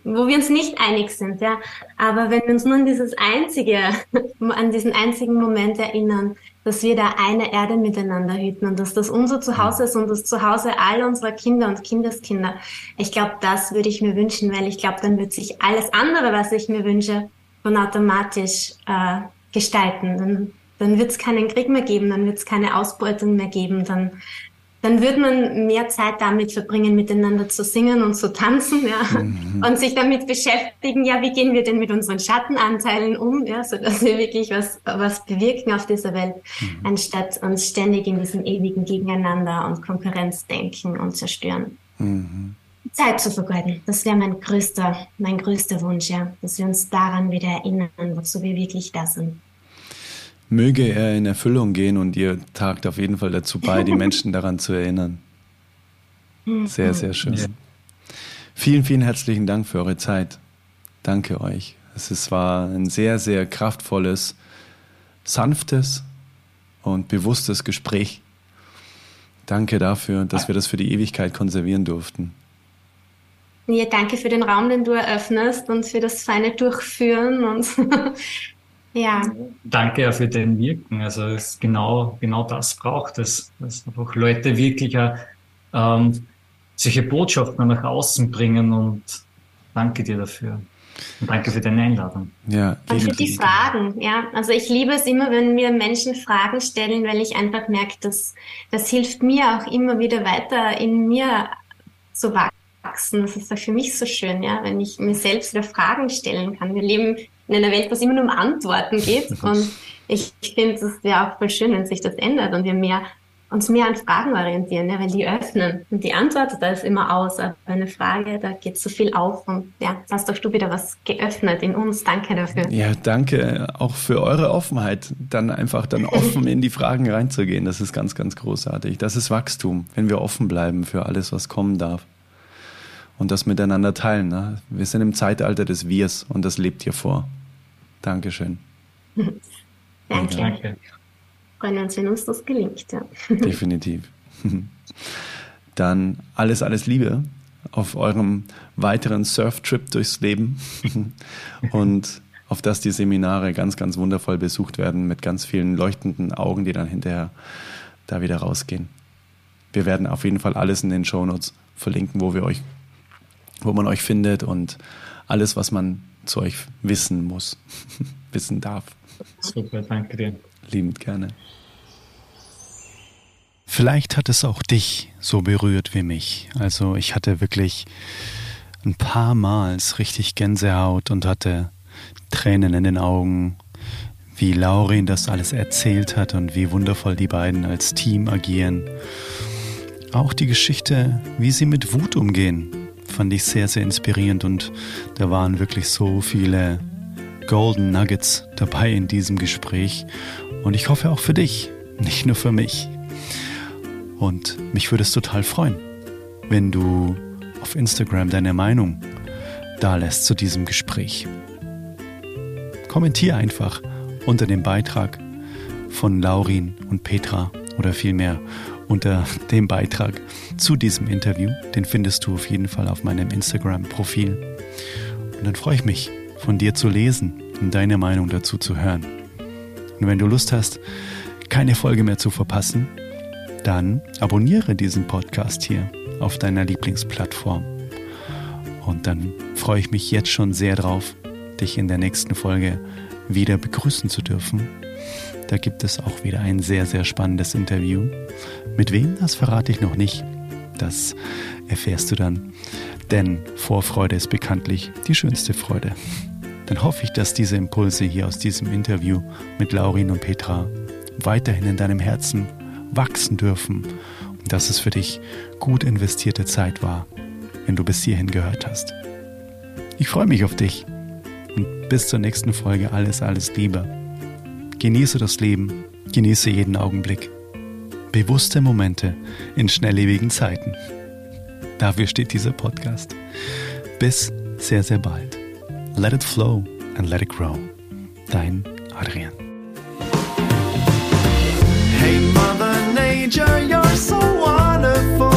wo wir uns nicht einig sind, ja. Aber wenn wir uns nur an dieses einzige, an diesen einzigen Moment erinnern, dass wir da eine Erde miteinander hüten und dass das unser Zuhause ist und das Zuhause all unserer Kinder und Kindeskinder. Ich glaube, das würde ich mir wünschen, weil ich glaube, dann wird sich alles andere, was ich mir wünsche, von automatisch äh, gestalten. Dann, dann wird es keinen Krieg mehr geben, dann wird es keine Ausbeutung mehr geben, dann, dann wird man mehr Zeit damit verbringen, miteinander zu singen und zu tanzen, ja, mhm. und sich damit beschäftigen, ja, wie gehen wir denn mit unseren Schattenanteilen um, ja, so dass wir wirklich was, was bewirken auf dieser Welt, mhm. anstatt uns ständig in diesem ewigen Gegeneinander und Konkurrenz denken und zerstören. Mhm. Zeit zu vergeuden. Das wäre mein größter, mein größter Wunsch, ja, dass wir uns daran wieder erinnern, wozu wir wirklich da sind. Möge er in Erfüllung gehen und ihr tagt auf jeden Fall dazu bei, die Menschen daran zu erinnern. Sehr, sehr schön. Ja. Vielen, vielen herzlichen Dank für eure Zeit. Danke euch. Es war ein sehr, sehr kraftvolles, sanftes und bewusstes Gespräch. Danke dafür, dass wir das für die Ewigkeit konservieren durften. Ja, danke für den Raum, den du eröffnest und für das feine Durchführen und Ja. Danke ja für dein Wirken. Also es genau, genau das braucht es, dass einfach Leute wirklich ähm, solche Botschaften nach außen bringen und danke dir dafür. Und danke für deine Einladung. Ja, und für die Fragen, ja. Also ich liebe es immer, wenn mir Menschen Fragen stellen, weil ich einfach merke, dass das hilft mir auch immer wieder weiter in mir zu wachsen. Das ist für mich so schön, ja, wenn ich mir selbst wieder Fragen stellen kann. Wir leben in einer Welt, wo es immer nur um Antworten geht. Und ich finde es ja auch voll schön, wenn sich das ändert und wir mehr uns mehr an Fragen orientieren, ja, weil die öffnen. Und die Antwort, da ist immer aus. Aber eine Frage, da geht so viel auf. Und ja, hast doch du wieder was geöffnet in uns. Danke dafür. Ja, danke auch für eure Offenheit, dann einfach dann offen in die Fragen reinzugehen. Das ist ganz, ganz großartig. Das ist Wachstum, wenn wir offen bleiben für alles, was kommen darf. Und das miteinander teilen. Ne? Wir sind im Zeitalter des Wirs und das lebt hier vor. Dankeschön. Danke. Danke. Freuen uns, wenn uns das gelingt. Ja. Definitiv. Dann alles, alles Liebe auf eurem weiteren Surftrip durchs Leben und auf dass die Seminare ganz, ganz wundervoll besucht werden mit ganz vielen leuchtenden Augen, die dann hinterher da wieder rausgehen. Wir werden auf jeden Fall alles in den Shownotes verlinken, wo wir euch, wo man euch findet und alles, was man zu euch wissen muss, wissen darf. Super, danke dir. Liebend gerne. Vielleicht hat es auch dich so berührt wie mich. Also ich hatte wirklich ein paar Mal richtig Gänsehaut und hatte Tränen in den Augen, wie Laurin das alles erzählt hat und wie wundervoll die beiden als Team agieren. Auch die Geschichte, wie sie mit Wut umgehen, fand ich sehr, sehr inspirierend und da waren wirklich so viele Golden Nuggets dabei in diesem Gespräch und ich hoffe auch für dich, nicht nur für mich. Und mich würde es total freuen, wenn du auf Instagram deine Meinung da lässt zu diesem Gespräch. Kommentier einfach unter dem Beitrag von Laurin und Petra oder vielmehr unter dem Beitrag zu diesem Interview. Den findest du auf jeden Fall auf meinem Instagram-Profil. Und dann freue ich mich, von dir zu lesen und deine Meinung dazu zu hören. Und wenn du Lust hast, keine Folge mehr zu verpassen, dann abonniere diesen Podcast hier auf deiner Lieblingsplattform. Und dann freue ich mich jetzt schon sehr drauf, dich in der nächsten Folge wieder begrüßen zu dürfen. Da gibt es auch wieder ein sehr, sehr spannendes Interview. Mit wem, das verrate ich noch nicht. Das erfährst du dann. Denn Vorfreude ist bekanntlich die schönste Freude. Dann hoffe ich, dass diese Impulse hier aus diesem Interview mit Laurin und Petra weiterhin in deinem Herzen wachsen dürfen und dass es für dich gut investierte Zeit war, wenn du bis hierhin gehört hast. Ich freue mich auf dich und bis zur nächsten Folge alles, alles Liebe. Genieße das Leben, genieße jeden Augenblick. Bewusste Momente in schnelllebigen Zeiten. Dafür steht dieser Podcast. Bis sehr, sehr bald. Let it flow and let it grow. Dein Adrian. Hey Mother Nature, you're so wonderful.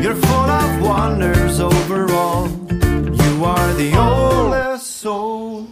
You're full of wonders overall. You are the oldest soul.